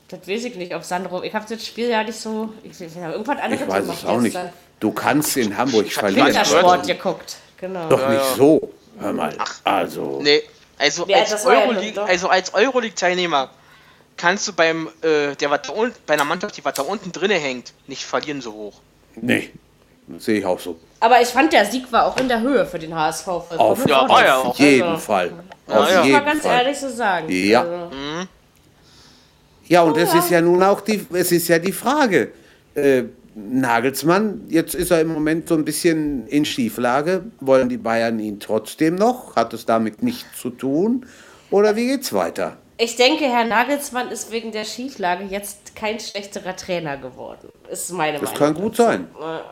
Das weiß ich nicht, ob Sandro. Ich habe das Spiel ja nicht so. Ich, ich habe irgendwas anderes Ich weiß gemacht es auch nicht. Du kannst in Hamburg verlieren. Wintersport geguckt. Genau. Doch nicht so. Hör mal. Also, Nee, also Ja, als Euroleague, also als Euroleague-Teilnehmer kannst du beim, äh, der was da unten, bei einer Mannschaft, die was da unten drinne hängt, nicht verlieren so hoch. nee. Das sehe ich auch so. Aber ich fand, der Sieg war auch in der Höhe für den HSV. vollkommen Auf, Ja, war ja auf jeden Also, Fall. Ja, Auf ja. Muss jeden man ganz Fall. ehrlich so sagen. Ja. Also, Ja, und es ist ja nun auch die, es ist ja die Frage. Äh, Nagelsmann, jetzt ist er im Moment so ein bisschen in Schieflage. Wollen die Bayern ihn trotzdem noch? Hat es damit nichts zu tun? Oder wie geht's weiter? Ich denke, Herr Nagelsmann ist wegen der Schieflage jetzt kein schlechterer Trainer geworden. Ist meine Das Meinung. kann gut sein.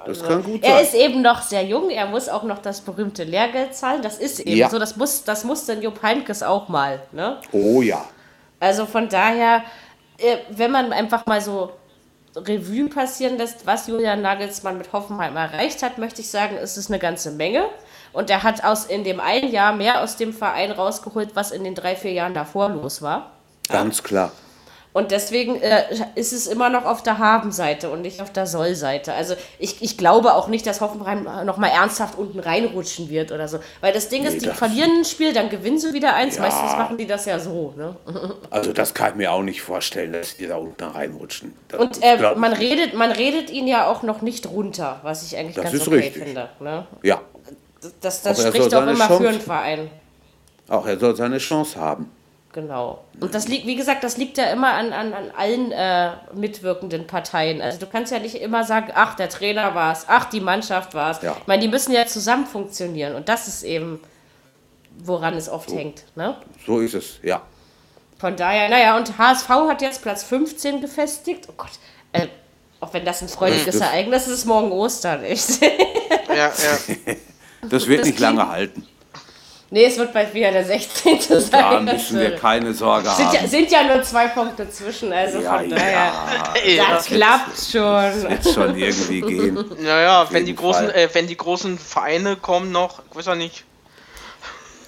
Das kann gut Er sein. ist eben noch sehr jung, er muss auch noch das berühmte Lehrgeld zahlen. Das ist eben Ja. so, das muss, das muss dann Jupp Heynckes auch mal. Ne? Oh ja. Also von daher, äh, wenn man einfach mal so Revue passieren lässt, was Julian Nagelsmann mit Hoffenheim erreicht hat, möchte ich sagen, ist es eine ganze Menge. Und er hat aus in dem einen Jahr mehr aus dem Verein rausgeholt, was in den drei, vier Jahren davor los war. Ganz klar. Und deswegen äh, ist es immer noch auf der Haben-Seite und nicht auf der Soll-Seite. Also ich, ich glaube auch nicht, dass Hoffenheim nochmal ernsthaft unten reinrutschen wird oder so. Weil das Ding ist, Nee, die das- verlieren ein Spiel, dann gewinnen sie wieder eins. Ja. Meistens machen die das ja so. Ne? Also das kann ich mir auch nicht vorstellen, dass die da unten reinrutschen. Das Und äh, man, redet, man redet ihn ja auch noch nicht runter, was ich eigentlich Das ganz ist okay richtig. finde. Ne? Ja, Das, das er spricht auch seine immer Chance- für einen Verein. auch er soll seine Chance haben. Genau. Und das liegt, wie gesagt, das liegt ja immer an, an, an allen äh, mitwirkenden Parteien. Also du kannst ja nicht immer sagen, ach, der Trainer war es, ach, die Mannschaft war es. Ja. Ich meine, die müssen ja zusammen funktionieren und das ist eben, woran es oft hängt. Ne? So ist es, ja. Von daher, naja, und HSV hat jetzt Platz 15 gefestigt. Oh Gott, äh, auch wenn das ein freudiges Das- Ereignis ist, ist morgen Ostern, echt. Ja, ja. Das wird Das nicht lange halten. nee, es wird bald wieder der 16. sein. Da Das müssen wir keine Sorge sind ja, haben. sind ja nur zwei Punkte zwischen, also Ja, von daher, ja, das klappt schon. wird schon irgendwie gehen. Naja, wenn die großen, äh, wenn die großen Vereine kommen noch, ich weiß ja nicht.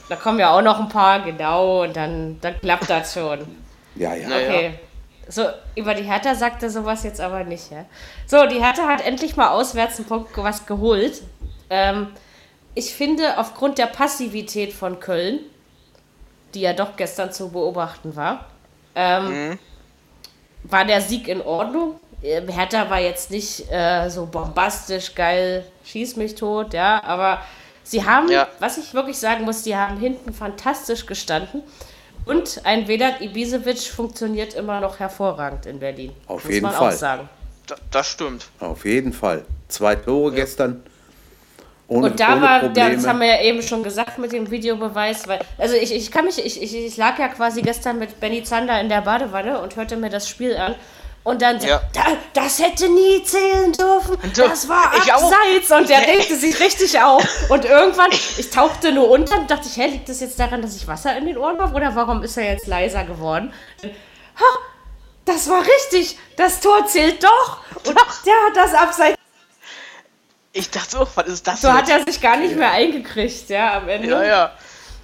Da kommen ja auch noch ein paar, genau, und dann, dann klappt das schon. Ja, ja. Okay. So, über die Hertha sagte sowas jetzt aber nicht, ja. So, die Hertha hat endlich mal auswärts einen Punkt was geholt. Ähm, ich finde, aufgrund der Passivität von Köln, die ja doch gestern zu beobachten war, ähm, war der Sieg in Ordnung. Ähm, Hertha war jetzt nicht äh, so bombastisch geil, schieß mich tot, ja, aber sie haben, Ja. was ich wirklich sagen muss, die haben hinten fantastisch gestanden. Und ein Vedat Ibisevic funktioniert immer noch hervorragend in Berlin. Auf muss jeden man Fall. auch sagen. Da, das stimmt. Auf jeden Fall. Zwei Tore gestern. Ohne, Und da ohne war, Probleme. der, das haben wir ja eben schon gesagt mit dem Videobeweis, weil, also ich, ich kann mich, ich, ich, ich lag ja quasi gestern mit Benny Zander in der Badewanne und hörte mir das Spiel an. Und dann, Ja. da, das hätte nie zählen dürfen. Das war ich auch. abseits. Und der regte sich richtig auf. Und irgendwann, ich tauchte nur unter und dachte ich, hä, liegt das jetzt daran, dass ich Wasser in den Ohren habe? Oder warum ist er jetzt leiser geworden? Ha, das war richtig. Das Tor zählt doch. Und der hat das abseits. Ich dachte auch, was ist das So hat jetzt? er sich gar nicht mehr eingekriegt, ja, am Ende. Ja, ja.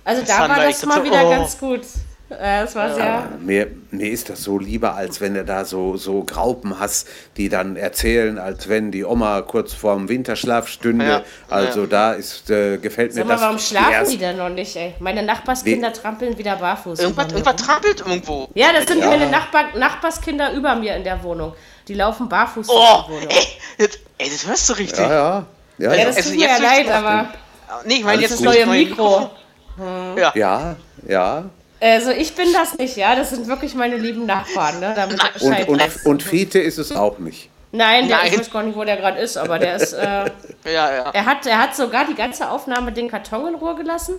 Also Das da war ich das mal wieder oh. ganz gut. Äh, das war sehr. Mir, mir ist das so lieber, als wenn du da so, so Graupen hast, die dann erzählen, als wenn die Oma kurz vorm Winterschlaf stünde. Ja, Also da ist, äh, gefällt mir Sag mal, das. warum schlafen erst- die denn noch nicht, ey? Meine Nachbarskinder trampeln wieder barfuß. Irgendwas, irgendwas trampelt irgendwo. Ja, das sind meine Nachbar Nachbarskinder über mir in der Wohnung. Die laufen barfuß Oh, in der Wohnung. ey, das, ey, das hörst du richtig. Ja, ja. Ja, Ja, ja. das Also tut mir ja jetzt leid, aber Nee, ich meine das jetzt ist das neue neue Mikro. Ja. ja, ja. Also ich bin das nicht, ja. Das sind wirklich meine lieben Nachbarn, ne? Damit Und, Bescheid und, und Fiete ist es auch nicht. Nein, der, Nein. ich weiß gar nicht, wo der gerade ist, aber der ist. Äh, Ja, ja. er, hat, er hat sogar die ganze Aufnahme den Karton in Ruhe gelassen.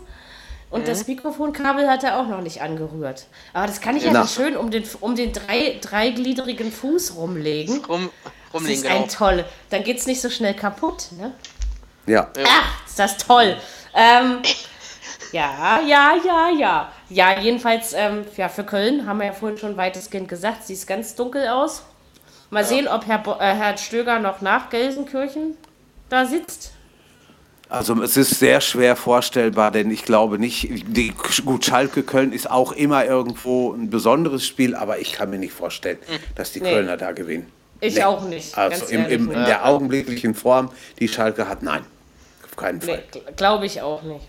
Und das Mikrofonkabel hat er auch noch nicht angerührt. Aber das kann ich ja Na. nicht schön um den, um den drei, dreigliedrigen Fuß rumlegen. Rum, Das rumlegen, ist genau. ein toll. Dann geht es nicht so schnell kaputt. Ne? Ja. Ach, ist das toll. Ähm, ja, ja, ja, ja. Ja, jedenfalls, ähm, ja, für Köln haben wir ja vorhin schon weitestgehend gesagt, sieht es ganz dunkel aus. Mal sehen, ob Herr, Bo äh, Herr Stöger noch nach Gelsenkirchen da sitzt. Also es ist sehr schwer vorstellbar, denn ich glaube nicht, die, gut, Schalke Köln ist auch immer irgendwo ein besonderes Spiel, aber ich kann mir nicht vorstellen, dass die Nee. Kölner da gewinnen. Ich auch nicht. Also ganz im, im, in der augenblicklichen Form, die Schalke hat, nein, auf keinen Fall. Nee, glaube ich auch nicht.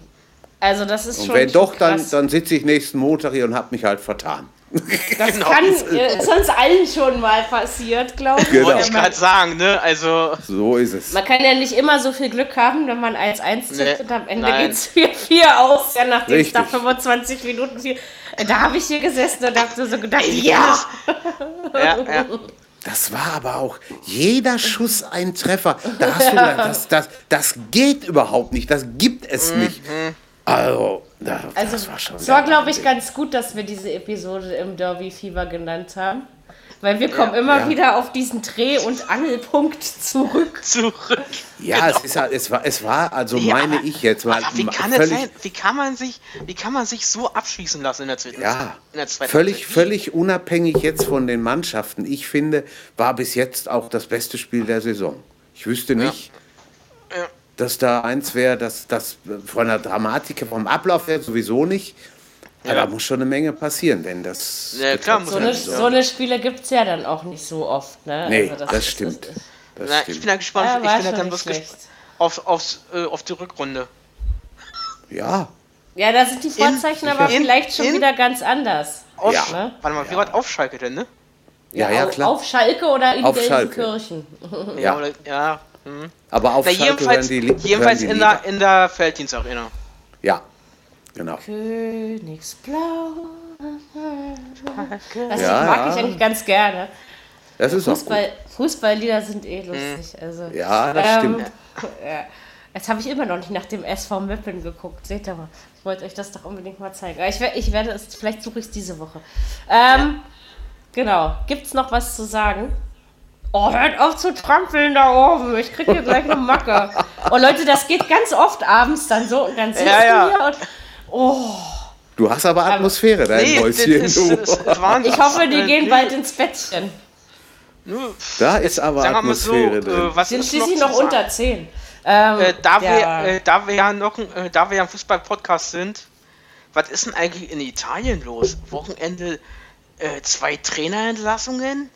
Also das ist Und schon wenn schon doch, dann, krass. dann sitze ich nächsten Montag hier und habe mich halt vertan. Das Genau. kann äh, ist uns allen schon mal passiert, glaube ich. Genau. Wollte ich gerade sagen, ne? Also, So ist es. man kann ja nicht immer so viel Glück haben, wenn man 1-1 tippt Nee, und am Ende geht es 4-4 aus, ja, nachdem es nach 25 Minuten viel. Da habe ich hier gesessen und habe so gedacht, ja, ja, ja. Das war aber auch jeder Schuss ein Treffer. Da hast du gedacht, das, das, das geht überhaupt nicht, das gibt es nicht. Also, da, Also, das war schon. es war, glaube ich, ganz gut, dass wir diese Episode im Derby-Fieber genannt haben. Weil wir kommen immer Ja. wieder auf diesen Dreh- und Angelpunkt zurück. Zurück. Ja, es, ist halt, es, war, es war, also Ja, meine aber- ich jetzt mal, wie kann es sein? Wie kann man sich, wie kann man sich so abschießen lassen in der zweiten ja, in der zweiten völlig, völlig unabhängig jetzt von den Mannschaften. Ich finde, war bis jetzt auch das beste Spiel der Saison. Ich wüsste nicht, Ja. Dass da eins wäre, dass das von der Dramatik, vom Ablauf her sowieso nicht. Aber Ja. da muss schon eine Menge passieren, wenn das. Ja, klar, geklappt So muss eine. Ja. so eine Spiele gibt es ja dann auch nicht so oft. Ne? Nee, Also das, ist- stimmt. ist- Das Na, ich stimmt. bin da gespannt. Ja, ich bin da dann gespannt auf, aufs, äh, auf die Rückrunde. ja, Ja, da sind die Vorzeichen aber in- vielleicht schon in- wieder ganz anders. Auf, Ja. Ne? Warte mal, wie weit auf Schalke denn, ne? ja, ja, klar. auf Schalke oder in Auf. Gelsenkirchen. ja. Oder, ja. Hm. Aber auf Na, Schalke jedenfalls hören die, Li- jedenfalls die in, der, in der Felddienstarena. Ja, genau. Königsblau. Das Ja, mag ja. ich eigentlich ganz gerne. Das ist auch gut. Fußball, Fußballlieder sind eh lustig. Also, Ja, das ähm, stimmt. Ja. Jetzt habe ich immer noch nicht nach dem SV Meppen geguckt. Seht ihr mal. Ich wollte euch das doch unbedingt mal zeigen. Aber ich, ich werde es, vielleicht suche ich es diese Woche. Ähm, Genau. Gibt es noch was zu sagen? Oh, hört auf zu trampeln da oben. Ich krieg hier gleich eine Macke. Oh Leute, das geht ganz oft abends dann so und dann sitzen Ja, ja. wir und oh, Du hast aber Atmosphäre, dein Nee, das Häuschen. ist, du. das ist Wahnsinn. ich hoffe, die Äh, gehen nee, bald ins Bettchen. Da ist aber Sagen mal so, Atmosphäre drin. äh, was Sind schließlich noch sagen? unter 10. Ähm, Äh, da, wir, ja. äh, da wir ja noch, ein- äh, da wir ja ein Fußball-Podcast sind, was ist denn eigentlich in Italien los? Wochenende äh, zwei Trainerentlassungen?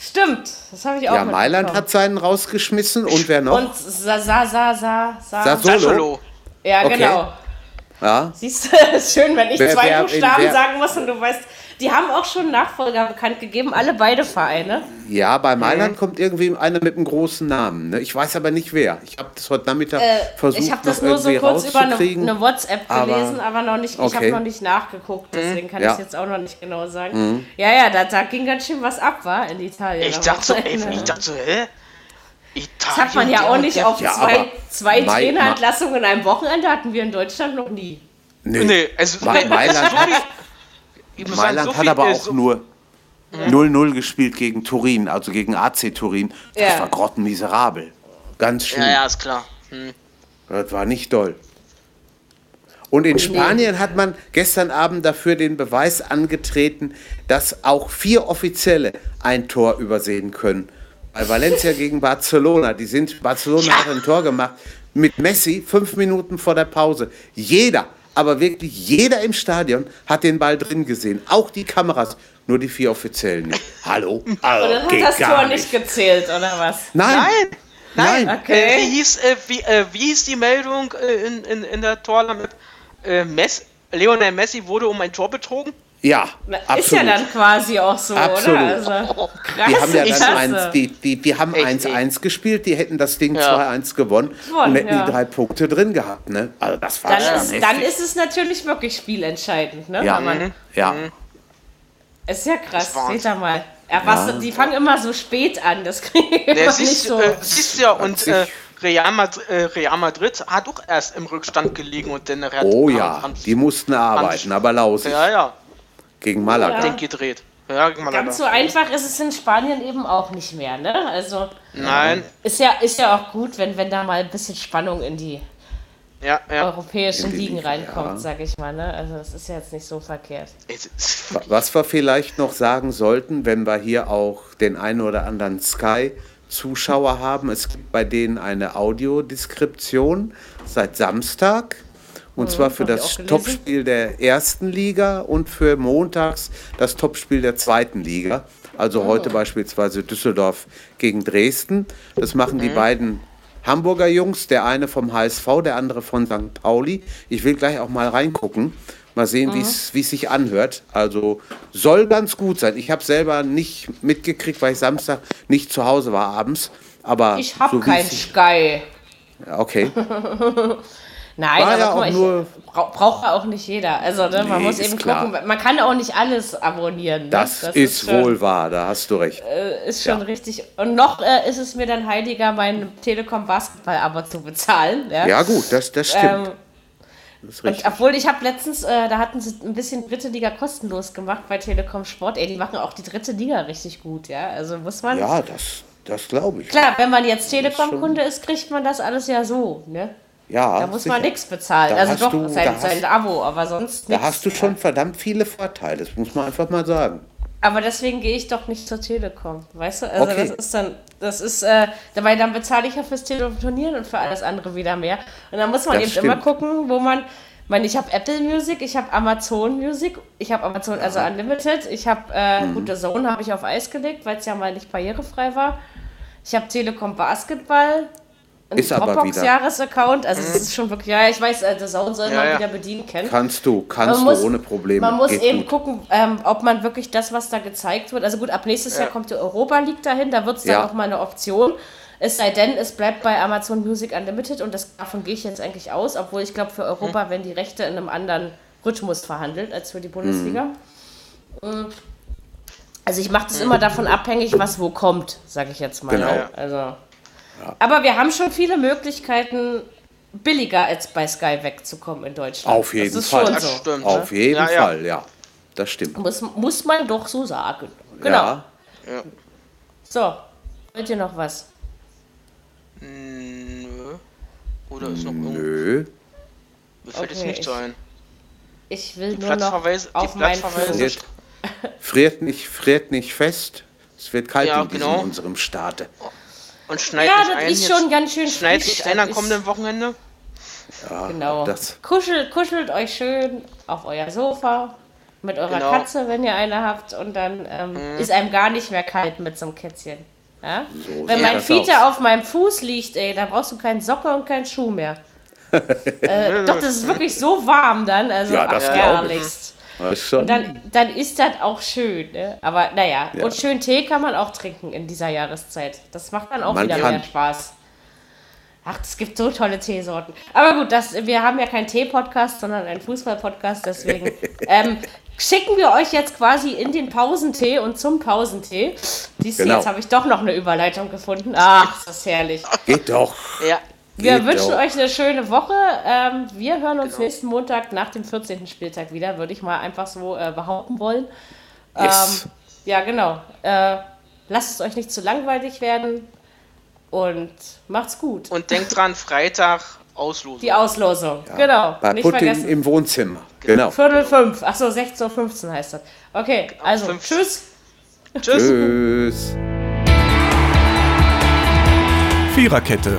Stimmt, das habe ich auch Ja, Mailand hat seinen rausgeschmissen und wer noch? Und Sa Sa Sa Sa Sa. Sassuolo. Ja, Okay. genau. Ja, Siehst du, ist schön, wenn ich Wer- zwei wer- Buchstaben wer- sagen muss und du weißt, die haben auch schon Nachfolger bekannt gegeben, alle beide Vereine. ja, bei Mailand kommt irgendwie einer mit einem großen Namen. Ne? Ich weiß aber nicht wer. Ich habe das heute Nachmittag Äh, versucht, ich habe das nur so kurz über eine, eine WhatsApp aber- gelesen, aber noch nicht, ich habe Okay. noch nicht nachgeguckt, deswegen kann Ja. ich es jetzt auch noch nicht genau sagen. Ja, ja, da, da ging ganz schön was ab, war in Italien. Ich dachte so, ey, ich dachte so, hä? Italien, das hat man ja auch nicht auf Ja, zwei, zwei Mai- Trainerentlassungen in einem Wochenende hatten wir in Deutschland noch nie. Nee. Nee, also Ma- Mailand hat, ich muss sagen, Mailand so hat aber auch so- nur 0-0 gespielt gegen Turin, also gegen AC Turin. Das Ja. war grottenmiserabel. Ganz schlimm. Ja, ja, ist klar. Hm. Das war nicht doll. Und in Spanien hat man gestern Abend dafür den Beweis angetreten, dass auch vier Offizielle ein Tor übersehen können. Bei Valencia gegen Barcelona, die sind, Barcelona Ja. hat ein Tor gemacht mit Messi fünf Minuten vor der Pause. Jeder, aber wirklich jeder im Stadion hat den Ball drin gesehen. Auch die Kameras, nur die vier Offiziellen nicht. Hallo? Also, Oder hat geht das Tor nicht gezählt, oder was? Nein, Nein! Nein! Nein. Okay. Äh, wie, hieß, äh, wie, äh, wie hieß die Meldung äh, in, in, in der Torlampe? Äh, Mess, Lionel Messi wurde um ein Tor betrogen? Ja, Ist absolut. ja dann quasi auch so, Absolut. oder? Also, krass, Die haben ja dann eins, die, die, die haben Echt, 1-1 gespielt, die hätten das Ding Ja. 2-1 gewonnen Gewonnen, und hätten ja. die drei Punkte drin gehabt. Ne? Also das war dann, schon ist, heftig. dann ist es natürlich wirklich spielentscheidend, ne? ja, man- ja. Ist ja krass, seht ihr mal. Ja, was, Die fangen immer so spät an, das kriege ich nicht siehst, so. äh, siehst du ja, und äh, Real, Madrid, äh, Real Madrid hat auch erst im Rückstand gelegen und dann hat Oh ja, die mussten arbeiten, aber lausig Ja, ja, gegen Malaga. Ja. den gedreht. Ja. Ganz so einfach ist es in Spanien eben auch nicht mehr, ne? Also Nein, ist ja, ist ja auch gut, wenn, wenn da mal ein bisschen Spannung in die ja, ja. europäischen In die Ligen Liga, reinkommt, ja. sag ich mal, ne? Also das ist ja jetzt nicht so verkehrt. Was wir vielleicht noch sagen sollten, wenn wir hier auch den einen oder anderen Sky-Zuschauer haben, es gibt bei denen eine Audiodeskription seit Samstag. Und zwar für hab ich das. Topspiel der ersten Liga und für montags das Topspiel der zweiten Liga. Also heute beispielsweise Düsseldorf gegen Dresden. Das machen die beiden Hamburger Jungs, der eine vom HSV, der andere von St. Pauli. Ich will gleich auch mal reingucken. Mal sehen, wie es wie es sich anhört. Also soll ganz gut sein. Ich habe selber nicht mitgekriegt, weil ich Samstag nicht zu Hause war abends. Aber Ich hab so kein Sky. Okay. Nein, War aber ja guck auch mal, nur- brauch, braucht ja auch nicht jeder. Also ne, man Nee, muss ist eben klar. gucken, man kann auch nicht alles abonnieren. Ne? Das, ist, schon, wohl wahr, da hast du recht. Ist schon richtig. Und noch äh, ist es mir dann heiliger, mein Telekom Basketball-Abo zu bezahlen. Ja, Ja gut, das, das stimmt. Ähm, das ist Und obwohl ich habe letztens, äh, da hatten sie ein bisschen dritte Liga kostenlos gemacht bei Telekom Sport. Ey, die machen auch die dritte Liga richtig gut, ja. Also muss man. Ja, das, das glaube ich. Klar, wenn man jetzt Telekom-Kunde ist, kriegt man das alles ja so, ne? Ja, Da muss sicher. man nichts bezahlen. Da also doch, du- sein, da hast- sein Abo, aber sonst Da nichts. hast du schon verdammt viele Vorteile, das muss man einfach mal sagen. Aber deswegen gehe ich doch nicht zur Telekom, weißt du? Also Okay. das ist dann, das ist, äh, weil dann bezahle ich ja fürs Telefonieren und für alles andere wieder mehr. Und dann muss man Das eben immer stimmt. gucken, wo man, ich meine, ich habe Apple Music, ich habe Amazon Music, ich habe Amazon, also Unlimited, ich habe, äh, Mhm. gute Zone habe ich auf Eis gelegt, weil es ja mal nicht barrierefrei war. Ich habe Telekom Basketball, einen Ist aber wieder- Dropbox-Jahresaccount, also es ist schon wirklich, ja, ich weiß, äh, der Zone soll Ja, man ja. wieder bedienen können. Kannst du, kannst Man du muss- ohne Probleme. Man muss Geht eben gut. gucken, ähm, ob man wirklich das, was da gezeigt wird. Also gut, ab nächstes Jahr kommt die Europa League dahin, da wird es dann Ja. auch mal eine Option. Es sei denn, es bleibt bei Amazon Music Unlimited und das, davon gehe ich jetzt eigentlich aus, obwohl ich glaube, für Europa werden die Rechte in einem anderen Rhythmus verhandelt als für die Bundesliga. Mm. Also ich mache das immer davon abhängig, was wo kommt, sage ich jetzt mal. Genau. ne? Aber wir haben schon viele Möglichkeiten, billiger als bei Sky wegzukommen in Deutschland. Auf jeden das ist Fall. Schon Das so. stimmt. Auf jeden Ja, ja. Fall, ja. Das stimmt. Muss, muss man doch so sagen. Genau. Ja, So, wollt ihr noch was? Nö. Oder ist noch nö. Mir fällt jetzt Okay, nicht ich- so ein. Ich will nur noch die auf meinen. Friert, friert, nicht, friert nicht fest. Es wird kalt Ja, in diesem genau. unserem Staate. Und schneit Ja, das ein. ist jetzt- schon ganz schön frisch, nicht ein am kommenden Wochenende? Genau. Das- Kuschelt, kuschelt euch schön auf euer Sofa mit eurer Genau. Katze, wenn ihr eine habt. Und dann ähm, ist einem gar nicht mehr kalt mit so einem Kätzchen. Ja? So wenn mein Fiete auf meinem Fuß liegt, ey, da brauchst du keinen Socke und keinen Schuh mehr. äh, doch, das ist wirklich so warm dann. Also Ja, das ach, Dann, dann ist das auch schön, ne? Aber naja, Ja. und schön Tee kann man auch trinken in dieser Jahreszeit. Das macht dann auch Man wieder kann. mehr Spaß. Ach, es gibt so tolle Teesorten. Aber gut, das, wir haben ja keinen Tee-Podcast, sondern einen Fußball-Podcast, deswegen ähm, schicken wir euch jetzt quasi in den Pausentee und zum Pausentee. Siehst du, Genau. jetzt habe ich doch noch eine Überleitung gefunden. Ach, ist das herrlich. geht doch. Ja. Wir Geht wünschen doch. euch eine schöne Woche. Ähm, wir hören uns nächsten Montag nach dem 14. Spieltag wieder, würde ich mal einfach so äh, behaupten wollen. Yes. Ähm, ja, genau. Äh, lasst es euch nicht zu langweilig werden und macht's gut. Und denkt dran, Freitag Auslosung. Die Auslosung. Genau. Bei nicht Putin vergessen. im Wohnzimmer. Genau. Viertel fünf. Achso, 16.15 Uhr heißt das. Okay, also fünf. tschüss. Tschüss. Tschüss. Viererkette,